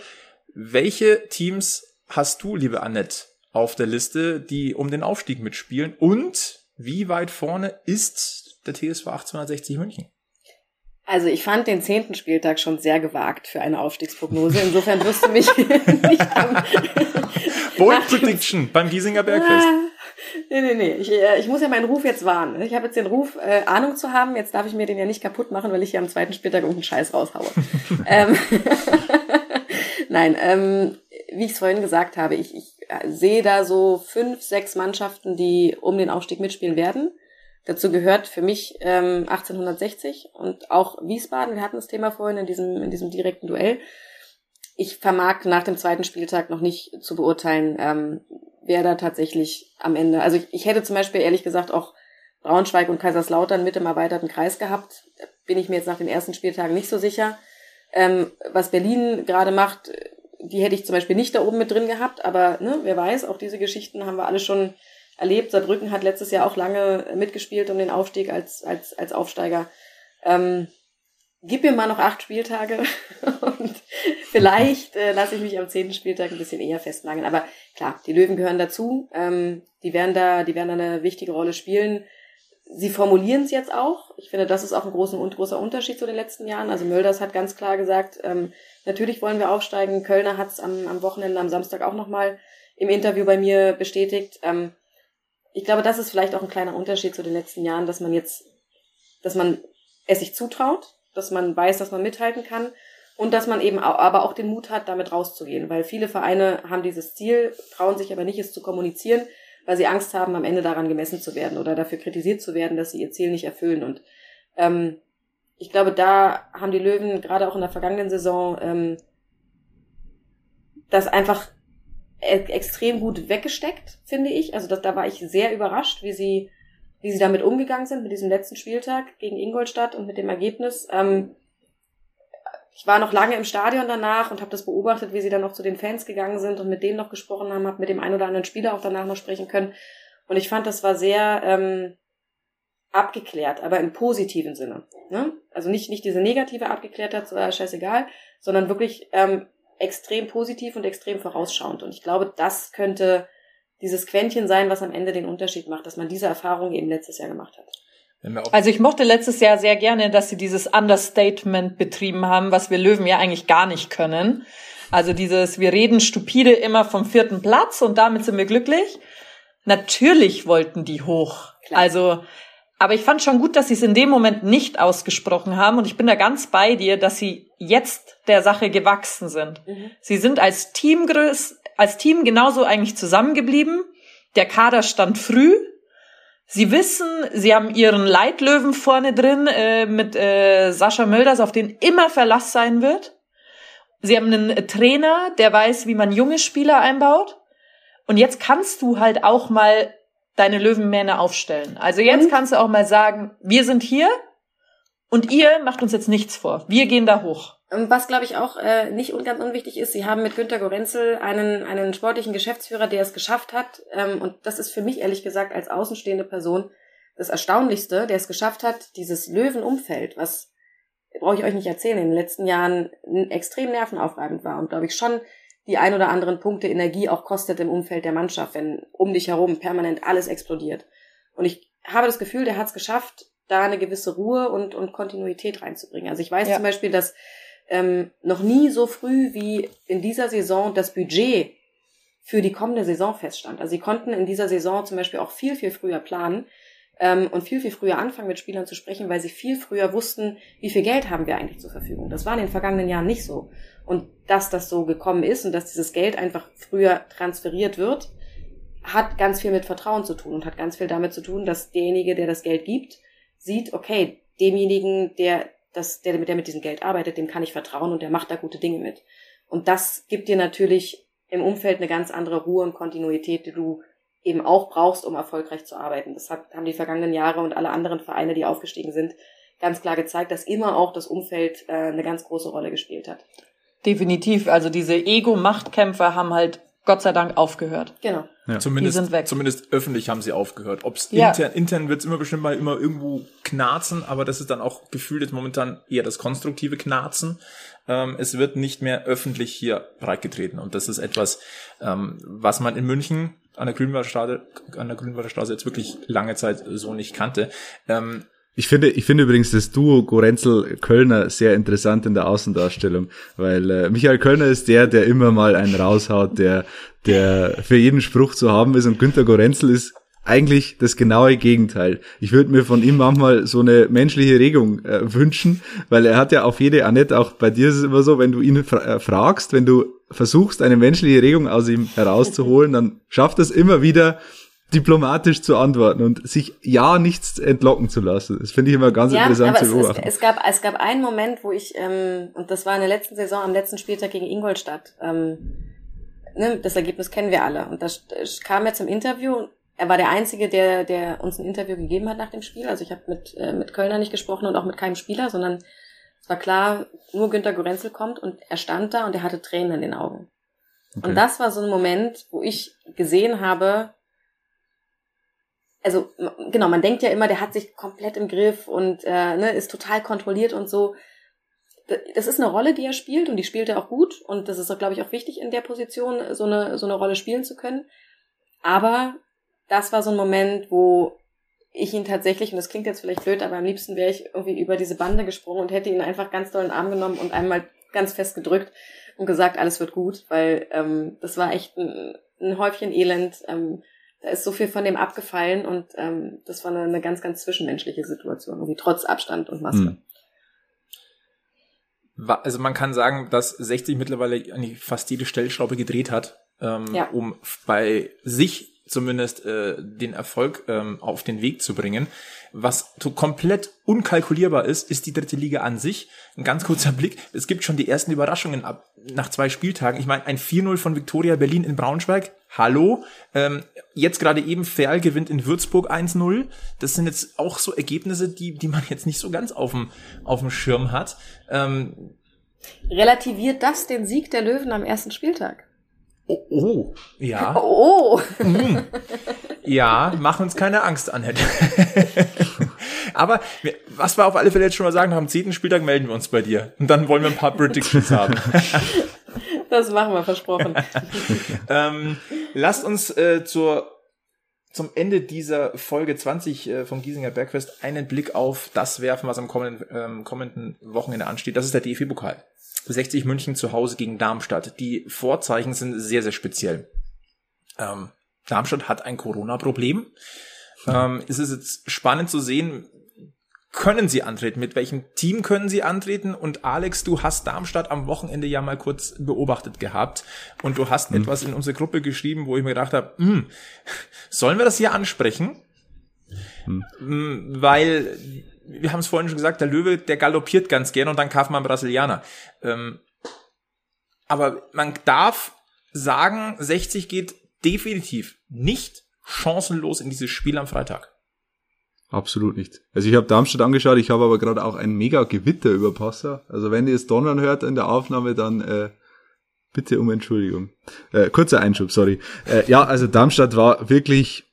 welche Teams hast du, liebe Annette, auf der Liste, die um den Aufstieg mitspielen? Und wie weit vorne ist der TSV 1860 München? Also ich fand den zehnten Spieltag schon sehr gewagt für eine Aufstiegsprognose. Insofern wirst du mich (laughs) nicht am Bold Prediction beim Giesinger Bergfest. Nee, nee, nee. Ich, äh, ich muss ja meinen Ruf jetzt wahren. Ich habe jetzt den Ruf, äh, Ahnung zu haben. Jetzt darf ich mir den ja nicht kaputt machen, weil ich hier am zweiten Spieltag irgendeinen Scheiß raushaue. (laughs) ähm, (laughs) Nein, ähm, wie ich es vorhin gesagt habe, ich, ich äh, sehe da so fünf, sechs Mannschaften, die um den Aufstieg mitspielen werden. Dazu gehört für mich ähm, 1860 und auch Wiesbaden. Wir hatten das Thema vorhin in diesem, in diesem direkten Duell. Ich vermag nach dem zweiten Spieltag noch nicht zu beurteilen, ähm, wer da tatsächlich am Ende. Also ich, ich hätte zum Beispiel ehrlich gesagt auch Braunschweig und Kaiserslautern mit im erweiterten Kreis gehabt. Bin ich mir jetzt nach den ersten Spieltagen nicht so sicher. Ähm, was Berlin gerade macht, die hätte ich zum Beispiel nicht da oben mit drin gehabt, aber ne, wer weiß, auch diese Geschichten haben wir alle schon erlebt. Saarbrücken hat letztes Jahr auch lange mitgespielt um den Aufstieg als, als, als Aufsteiger. Ähm, gib mir mal noch acht Spieltage (laughs) und vielleicht äh, lasse ich mich am zehnten Spieltag ein bisschen eher festnageln. Aber klar, die Löwen gehören dazu. Ähm, die werden da, die werden da eine wichtige Rolle spielen. Sie formulieren es jetzt auch. Ich finde, das ist auch ein großer, großer Unterschied zu den letzten Jahren. Also Mölders hat ganz klar gesagt, ähm, natürlich wollen wir aufsteigen. Kölner hat es am, am Wochenende, am Samstag auch nochmal im Interview bei mir bestätigt. Ähm, ich glaube, das ist vielleicht auch ein kleiner Unterschied zu den letzten Jahren, dass man jetzt, dass man es sich zutraut, dass man weiß, dass man mithalten kann und dass man eben auch, aber auch den Mut hat, damit rauszugehen, weil viele Vereine haben dieses Ziel, trauen sich aber nicht, es zu kommunizieren, weil sie Angst haben, am Ende daran gemessen zu werden oder dafür kritisiert zu werden, dass sie ihr Ziel nicht erfüllen. Und ähm, ich glaube, da haben die Löwen gerade auch in der vergangenen Saison ähm, das einfach e-, extrem gut weggesteckt, finde ich. Also das, da war ich sehr überrascht, wie sie, wie sie damit umgegangen sind mit diesem letzten Spieltag gegen Ingolstadt und mit dem Ergebnis. Ähm, ich war noch lange im Stadion danach und habe das beobachtet, wie sie dann noch zu den Fans gegangen sind und mit denen noch gesprochen haben, habe mit dem einen oder anderen Spieler auch danach noch sprechen können. Und ich fand, das war sehr ähm, abgeklärt, aber im positiven Sinne. Ne? Also nicht, nicht diese negative Abgeklärtheit, so, äh, scheißegal, sondern wirklich ähm, extrem positiv und extrem vorausschauend. Und ich glaube, das könnte dieses Quäntchen sein, was am Ende den Unterschied macht, dass man diese Erfahrung eben letztes Jahr gemacht hat. Also ich mochte letztes Jahr sehr gerne, dass sie dieses Understatement betrieben haben, was wir Löwen ja eigentlich gar nicht können. Also dieses, wir reden stupide immer vom vierten Platz und damit sind wir glücklich. Natürlich wollten die hoch. Klar. Also, aber ich fand schon gut, dass sie es in dem Moment nicht ausgesprochen haben und ich bin da ganz bei dir, dass sie jetzt der Sache gewachsen sind. Mhm. Sie sind als Team, als Team genauso eigentlich zusammengeblieben. Der Kader stand früh, Sie wissen, sie haben ihren Leitlöwen vorne drin äh, mit äh, Sascha Mölders, auf den immer Verlass sein wird. Sie haben einen Trainer, der weiß, wie man junge Spieler einbaut. Und jetzt kannst du halt auch mal deine Löwenmähne aufstellen. Also jetzt und? kannst du auch mal sagen, wir sind hier und ihr macht uns jetzt nichts vor. Wir gehen da hoch. Was, glaube ich, auch äh, nicht ganz unwichtig ist, sie haben mit Günter Gorenzel einen, einen sportlichen Geschäftsführer, der es geschafft hat, ähm, und das ist für mich ehrlich gesagt als außenstehende Person das Erstaunlichste, der es geschafft hat, dieses Löwenumfeld, was brauche ich euch nicht erzählen, in den letzten Jahren extrem nervenaufreibend war und glaube ich schon die ein oder anderen Punkte Energie auch kostet im Umfeld der Mannschaft, wenn um dich herum permanent alles explodiert. Und ich habe das Gefühl, der hat es geschafft, da eine gewisse Ruhe und, und Kontinuität reinzubringen. Also ich weiß ja. zum Beispiel, dass ähm, noch nie so früh wie in dieser Saison das Budget für die kommende Saison feststand. Also sie konnten in dieser Saison zum Beispiel auch viel, viel früher planen ähm, und viel, viel früher anfangen mit Spielern zu sprechen, weil sie viel früher wussten, wie viel Geld haben wir eigentlich zur Verfügung. Das war in den vergangenen Jahren nicht so. Und dass das so gekommen ist und dass dieses Geld einfach früher transferiert wird, hat ganz viel mit Vertrauen zu tun und hat ganz viel damit zu tun, dass derjenige, der das Geld gibt, sieht, okay, demjenigen, der dass der, der mit diesem Geld arbeitet, dem kann ich vertrauen und der macht da gute Dinge mit. Und das gibt dir natürlich im Umfeld eine ganz andere Ruhe und Kontinuität, die du eben auch brauchst, um erfolgreich zu arbeiten. Das haben die vergangenen Jahre und alle anderen Vereine, die aufgestiegen sind, ganz klar gezeigt, dass immer auch das Umfeld äh, eine ganz große Rolle gespielt hat. Definitiv. Also diese Ego-Machtkämpfer haben halt Gott sei Dank aufgehört. Genau. Ja. Zumindest, zumindest öffentlich haben sie aufgehört. Ob es Ja. intern, intern wird es immer bestimmt mal immer irgendwo knarzen, aber das ist dann auch gefühlt jetzt momentan eher das konstruktive Knarzen. Ähm, es wird nicht mehr öffentlich hier breitgetreten und das ist etwas, ähm, was man in München an der Grünwalder Straße, an der Grünwalder Straße jetzt wirklich lange Zeit so nicht kannte. Ähm, Ich finde, ich finde übrigens das Duo Gorenzel-Kölner sehr interessant in der Außendarstellung, weil äh, Michael Kölner ist der, der immer mal einen raushaut, der, der für jeden Spruch zu haben ist und Günter Gorenzel ist eigentlich das genaue Gegenteil. Ich würde mir von ihm manchmal so eine menschliche Regung äh, wünschen, weil er hat ja auf jede Annette, auch bei dir ist es immer so, wenn du ihn fra äh, fragst, wenn du versuchst, eine menschliche Regung aus ihm herauszuholen, dann schafft es immer wieder, diplomatisch zu antworten und sich ja nichts entlocken zu lassen. Das finde ich immer ganz Ja, interessant aber zu es, es, beobachten. es, gab, es gab einen Moment, wo ich, ähm, und das war in der letzten Saison am letzten Spieltag gegen Ingolstadt, ähm, ne, das Ergebnis kennen wir alle. Und da st- kam er zum Interview er war der Einzige, der, der uns ein Interview gegeben hat nach dem Spiel. Also ich habe mit, äh, mit Kölner nicht gesprochen und auch mit keinem Spieler, sondern es war klar, nur Günter Gorenzel kommt und er stand da und er hatte Tränen in den Augen. Okay. Und das war so ein Moment, wo ich gesehen habe, also genau, man denkt ja immer, der hat sich komplett im Griff und äh, ne, ist total kontrolliert und so. Das ist eine Rolle, die er spielt und die spielt er auch gut und das ist, glaube ich, auch wichtig in der Position, so eine, so eine Rolle spielen zu können. Aber das war so ein Moment, wo ich ihn tatsächlich, und das klingt jetzt vielleicht blöd, aber am liebsten wäre ich irgendwie über diese Bande gesprungen und hätte ihn einfach ganz doll in den Arm genommen und einmal ganz fest gedrückt und gesagt, alles wird gut, weil ähm, das war echt ein, ein Häufchen Elend. Ähm, da ist so viel von dem abgefallen und ähm, das war eine, eine ganz, ganz zwischenmenschliche Situation, irgendwie trotz Abstand und Maske. Hm. Also man kann sagen, dass 60 mittlerweile eigentlich fast jede Stellschraube gedreht hat, ähm, Ja. um bei sich zumindest äh, den Erfolg ähm, auf den Weg zu bringen. Was so komplett unkalkulierbar ist, ist die dritte Liga an sich. Ein ganz kurzer Blick. Es gibt schon die ersten Überraschungen ab nach zwei Spieltagen. Ich meine, ein 4-0 von Viktoria Berlin in Braunschweig. Hallo. Ähm, jetzt gerade eben Ferl gewinnt in Würzburg 1-0. Das sind jetzt auch so Ergebnisse, die, die man jetzt nicht so ganz auf dem, auf dem Schirm hat. Ähm, Relativiert das den Sieg der Löwen am ersten Spieltag? Oh, oh. ja. (laughs) Oh, Mm. Ja, mach uns keine Angst, Annette. (laughs) Aber was wir auf alle Fälle jetzt schon mal sagen, am zehnten Spieltag melden wir uns bei dir. Und dann wollen wir ein paar Predictions haben. (laughs) das machen wir, versprochen. ähm, lasst uns äh, zur, zum Ende dieser Folge 20 äh, vom Giesinger Bergfest einen Blick auf das werfen, was am kommenden, ähm, kommenden Wochenende ansteht. Das ist der DFB-Pokal. 60 München zu Hause gegen Darmstadt. Die Vorzeichen sind sehr, sehr speziell. Ähm, Darmstadt hat ein Corona-Problem. Ähm, es ist jetzt spannend zu sehen, können sie antreten? Mit welchem Team können sie antreten? Und Alex, du hast Darmstadt am Wochenende ja mal kurz beobachtet gehabt und du hast etwas in unsere Gruppe geschrieben, wo ich mir gedacht habe, hm, sollen wir das hier ansprechen? Mm, Weil, wir haben es vorhin schon gesagt, der Löwe, der galoppiert ganz gern und dann kauft man einen Brasilianer. Ähm, aber man darf sagen, 60 geht definitiv nicht chancenlos in dieses Spiel am Freitag. Absolut nicht. Also ich habe Darmstadt angeschaut, ich habe aber gerade auch ein mega Gewitter über Passau. Also wenn ihr es donnern hört in der Aufnahme, dann äh, bitte um Entschuldigung. Äh, kurzer Einschub, sorry. Äh, ja, also Darmstadt war wirklich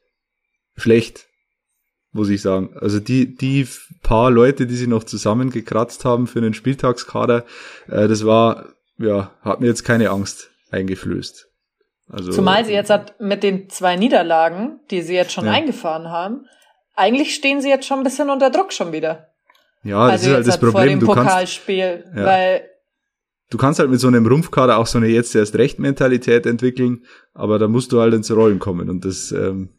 schlecht, muss ich sagen. Also die, die paar Leute, die sie noch zusammengekratzt haben für einen Spieltagskader, äh, das war, ja, hat mir jetzt keine Angst eingeflößt. Also, Zumal sie jetzt hat mit den zwei Niederlagen, die sie jetzt schon Ja. eingefahren haben, eigentlich stehen sie jetzt schon ein bisschen unter Druck schon wieder. ja, das also ist halt das halt vor Problem. dem Du kannst, Pokalspiel, Ja. weil du kannst halt mit so einem Rumpfkader auch so eine jetzt erst recht Mentalität entwickeln, aber da musst du halt ins Rollen kommen und das, ähm,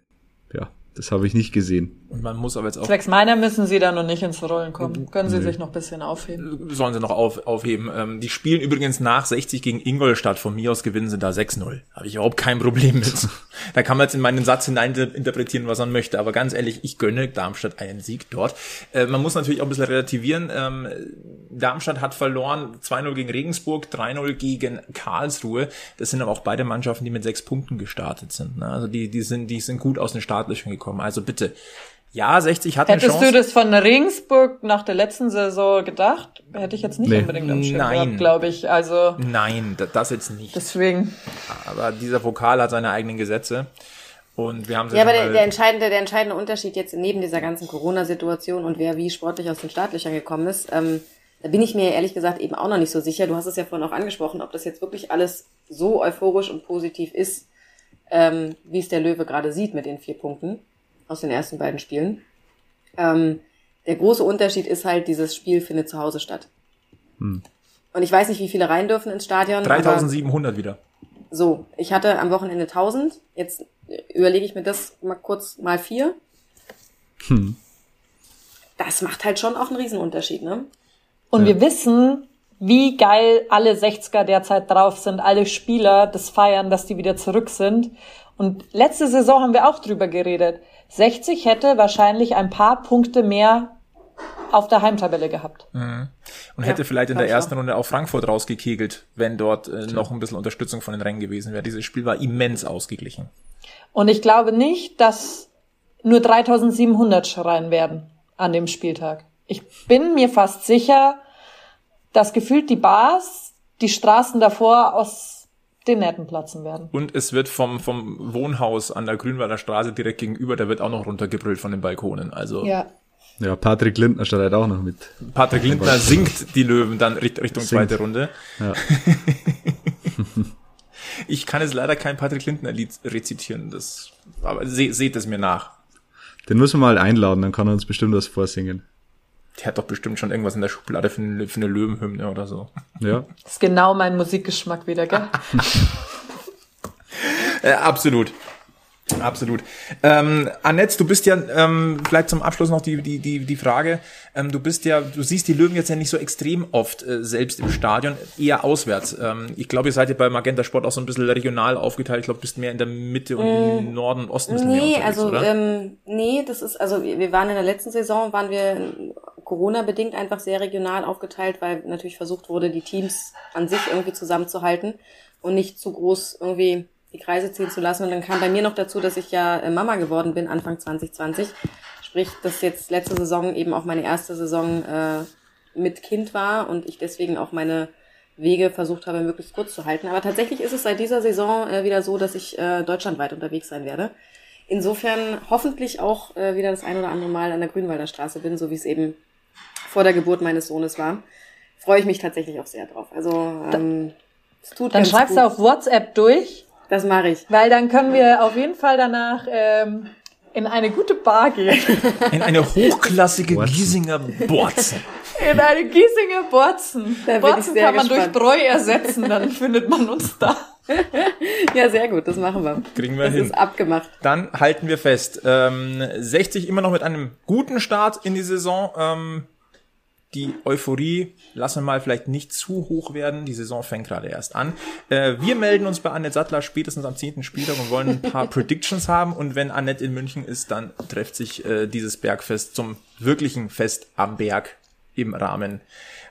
ja, das habe ich nicht gesehen. Und man muss aber jetzt auch zwecks meiner müssen sie da noch nicht ins Rollen kommen. Können sie Nee. sich noch ein bisschen aufheben. sollen sie noch auf, aufheben. Ähm, die spielen übrigens nach 60 gegen Ingolstadt. Von mir aus gewinnen sie da 6-0. Habe ich überhaupt kein Problem mit. da kann man jetzt in meinen Satz hinein interpretieren, was man möchte. Aber ganz ehrlich, ich gönne Darmstadt einen Sieg dort. Äh, man muss natürlich auch ein bisschen relativieren. Ähm, Darmstadt hat verloren 2-0 gegen Regensburg, 3-0 gegen Karlsruhe. Das sind aber auch beide Mannschaften, die mit sechs Punkten gestartet sind. Ne? Also die, die sind, die sind gut aus den Startlöchern gekommen. Also bitte, Ja, 60 hat eine Hättest Chance. du das von Regensburg nach der letzten Saison gedacht? Hätte ich jetzt nicht Nee. unbedingt am Schirm Nein. gehabt, glaube ich. Also Nein, da- das jetzt nicht. deswegen. Aber dieser Pokal hat seine eigenen Gesetze. Und wir haben sie Ja, aber der, der, entscheidende, der entscheidende Unterschied jetzt neben dieser ganzen Corona-Situation und wer wie sportlich aus den Startlöchern gekommen ist, ähm, da bin ich mir ehrlich gesagt eben auch noch nicht so sicher. Du hast es ja vorhin auch angesprochen, ob das jetzt wirklich alles so euphorisch und positiv ist, ähm, wie es der Löwe gerade sieht mit den vier Punkten aus den ersten beiden Spielen. Ähm, der große Unterschied ist halt, dieses Spiel findet zu Hause statt. Und ich weiß nicht, wie viele rein dürfen ins Stadion. aber- 3700 wieder. so, ich hatte am Wochenende 1000. Jetzt überlege ich mir das mal kurz mal vier. Hm. Das macht halt schon auch einen Riesenunterschied, ne? Und Ja. wir wissen, wie geil alle 60er derzeit drauf sind, alle Spieler das feiern, dass die wieder zurück sind. Und letzte Saison haben wir auch drüber geredet. 60 hätte wahrscheinlich ein paar Punkte mehr auf der Heimtabelle gehabt. Und hätte vielleicht in der ersten Runde auch Frankfurt rausgekegelt, wenn dort äh, noch ein bisschen Unterstützung von den Rängen gewesen wäre. Dieses Spiel war immens ausgeglichen. Und ich glaube nicht, dass nur 3700 schreien werden an dem Spieltag. Ich bin mir fast sicher, dass gefühlt die Bars die Straßen davor aus den Nähten platzen werden. Und es wird vom, vom Wohnhaus an der Grünwalder Straße direkt gegenüber, der wird auch noch runtergebrüllt von den Balkonen. Also Ja. Ja, Patrick Lindner schreit auch noch mit. Patrick Lindner singt die Löwen dann Richt- Richtung Singt. zweite Runde. Ja. (laughs) Ich kann jetzt leider kein Patrick Lindner Lied rezitieren, das, aber se, seht es mir nach. Den müssen wir mal einladen, dann kann er uns bestimmt was vorsingen. Der hat doch bestimmt schon irgendwas in der Schublade für eine, für eine Löwenhymne oder so. Ja. Das (laughs) ist genau mein Musikgeschmack wieder, gell? (laughs) Äh, absolut. Absolut. Ähm, Annette, du bist ja, ähm, vielleicht zum Abschluss noch die, die, die, die Frage, ähm, du bist ja, du siehst die Löwen jetzt ja nicht so extrem oft äh, selbst im Stadion, eher auswärts. Ähm, ich glaube, ihr seid ja bei Magenta Sport auch so ein bisschen regional aufgeteilt. Ich glaube, du bist mehr in der Mitte und im Norden und Osten. Nee, also oder? ähm, nee, das ist also wir wir waren in der letzten Saison waren wir Corona bedingt einfach sehr regional aufgeteilt, weil natürlich versucht wurde, die Teams an sich irgendwie zusammenzuhalten und nicht zu groß irgendwie die Kreise ziehen zu lassen. Und dann kam bei mir noch dazu, dass ich ja äh, Mama geworden bin Anfang 2020. Sprich, dass jetzt letzte Saison eben auch meine erste Saison äh, mit Kind war und ich deswegen auch meine Wege versucht habe, möglichst kurz zu halten. Aber tatsächlich ist es seit dieser Saison äh, wieder so, dass ich äh, deutschlandweit unterwegs sein werde. Insofern hoffentlich auch äh, wieder das ein oder andere Mal an der Grünwalder Straße bin, so wie es eben vor der Geburt meines Sohnes war. Freue ich mich tatsächlich auch sehr drauf. Also ähm, es tut Dann ganz schreibst gut. du auf WhatsApp durch, Das mache ich. weil dann können wir auf jeden Fall danach ähm, in eine gute Bar gehen. In eine hochklassige Borzen. Giesinger Borzen. In eine Giesinger Borzen. Da Borzen kann man gespannt. durch Bräu ersetzen, dann findet man uns da. (laughs) Ja, sehr gut, das machen wir. Kriegen wir das hin. ist abgemacht. Dann halten wir fest. Ähm, 60 immer noch mit einem guten Start in die Saison. Ähm, die Euphorie lassen wir mal vielleicht nicht zu hoch werden. Die Saison fängt gerade erst an. Äh, wir melden uns bei Annette Sattler spätestens am 10. Spieltag und wollen ein paar (laughs) Predictions haben. Und wenn Annette in München ist, dann trifft sich äh, dieses Bergfest zum wirklichen Fest am Berg im Rahmen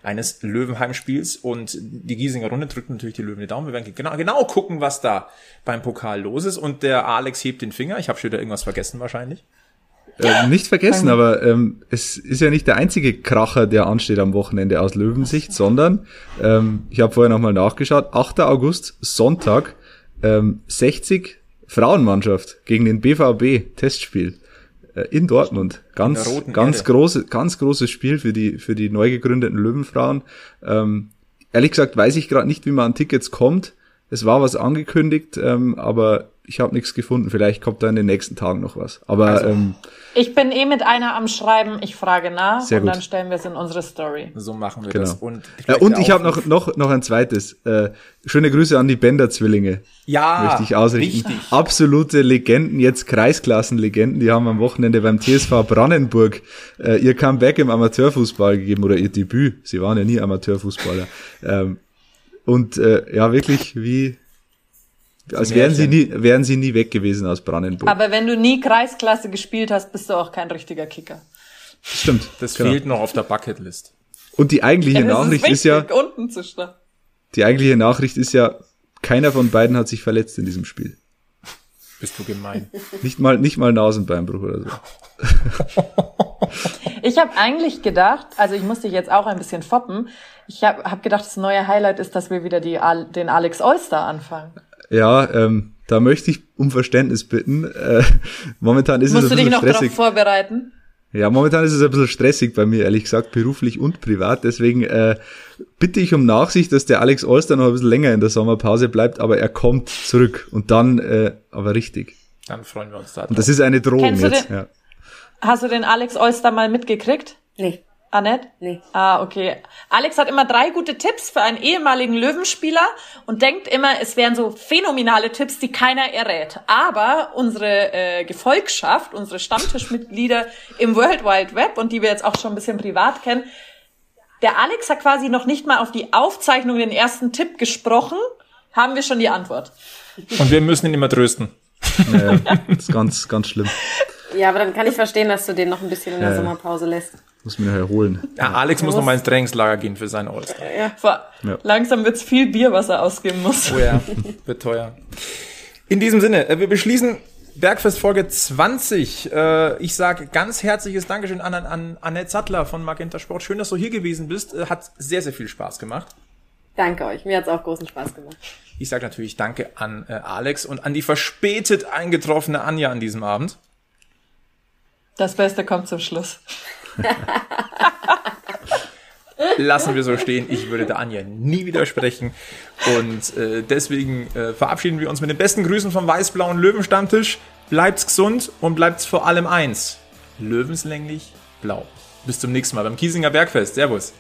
eines Löwenheim-Spiels. Und die Giesinger Runde drückt natürlich die Löwen die Daumen. Wir werden genau, genau gucken, was da beim Pokal los ist. Und der Alex hebt den Finger. Ich habe schon wieder irgendwas vergessen wahrscheinlich. Äh, nicht vergessen, aber ähm, es ist ja nicht der einzige Kracher, der ansteht am Wochenende aus Löwensicht, sondern ähm, ich habe vorher nochmal nachgeschaut, 8. August, Sonntag, ähm, 60 Frauenmannschaft gegen den BVB Testspiel äh, in Dortmund. Ganz, In ganz Erde. große, ganz großes Spiel für die für die neu gegründeten Löwenfrauen. Ähm, ehrlich gesagt weiß ich gerade nicht, wie man an Tickets kommt. Es war was angekündigt, ähm, aber ich habe nichts gefunden. Vielleicht kommt da in den nächsten Tagen noch was. Aber Also, ähm, Ich bin eh mit einer am Schreiben, ich frage nach Sehr und gut. dann stellen wir es in unsere Story. So machen wir Genau. das. Und, Ja, und ich habe noch, noch, noch ein zweites. Äh, schöne Grüße an die Bender-Zwillinge. ja, möchte ich ausrichten. Richtig. Absolute Legenden, jetzt Kreisklassenlegenden. Die haben am Wochenende beim TSV Brandenburg äh, ihr Comeback im Amateurfußball gegeben oder ihr Debüt. Sie waren ja nie Amateurfußballer. Ähm, und äh, ja, wirklich wie als wären sie nie, wären sie nie weg gewesen aus Brandenburg. Aber wenn du nie Kreisklasse gespielt hast, bist du auch kein richtiger Kicker. Stimmt. Das genau. fehlt noch auf der Bucketlist. Und die eigentliche Ja, Nachricht ist, ist ja, wichtig, unten zu starten. die eigentliche Nachricht ist ja, keiner von beiden hat sich verletzt in diesem Spiel. Bist du gemein. (laughs) Nicht mal, nicht mal Nasenbeinbruch oder so. (laughs) Ich habe eigentlich gedacht, also ich musste jetzt auch ein bisschen foppen. Ich habe hab gedacht, das neue Highlight ist, dass wir wieder die, den Alex Olster anfangen. Ja, ähm, da möchte ich um Verständnis bitten. Äh, momentan ist Musst es ein bisschen stressig. Musst du dich noch stressig. darauf vorbereiten? Ja, momentan ist es ein bisschen stressig bei mir, ehrlich gesagt, beruflich und privat. Deswegen äh, bitte ich um Nachsicht, dass der Alex Olster noch ein bisschen länger in der Sommerpause bleibt, aber er kommt zurück und dann äh, aber richtig. Dann freuen wir uns da. Und das ist eine Drohung Kennst du jetzt. den- Ja. Hast du den Alex Olster mal mitgekriegt? Nee, Annette? nee. Ah, okay. Alex hat immer drei gute Tipps für einen ehemaligen Löwenspieler und denkt immer, es wären so phänomenale Tipps, die keiner errät. Aber unsere äh, Gefolgschaft, unsere Stammtischmitglieder im World Wide Web und die wir jetzt auch schon ein bisschen privat kennen, der Alex hat quasi noch nicht mal auf die Aufzeichnung den ersten Tipp gesprochen, haben wir schon die Antwort. Und wir müssen ihn immer trösten. Ja, das (laughs) ist ganz, ganz schlimm. Ja, aber dann kann ich verstehen, dass du den noch ein bisschen in der ja. Sommerpause lässt. Muss mir noch erholen. Ja, Alex muss noch mal ins Trainingslager gehen für seinen All-Star. Vor, Ja. Langsam wird's viel Bier, was er ausgeben muss. Oh ja, (laughs) wird teuer. In diesem Sinne, äh, wir beschließen Bergfest Folge 20. Äh, Ich sage ganz herzliches Dankeschön an, an Annette Sattler von Magenta Sport. Schön, dass du hier gewesen bist. Äh, Hat sehr, sehr viel Spaß gemacht. Danke euch. Mir hat's auch großen Spaß gemacht. Ich sage natürlich Danke an äh, Alex und an die verspätet eingetroffene Anja an diesem Abend. Das Beste kommt zum Schluss. (laughs) Lassen wir so stehen. Ich würde der Anja nie widersprechen. Und äh, deswegen äh, verabschieden wir uns mit den besten Grüßen vom weiß-blauen Löwenstammtisch. Bleibt's gesund und bleibt's vor allem eins. Löwenslänglich blau. Bis zum nächsten Mal beim Kiesinger Bergfest. Servus.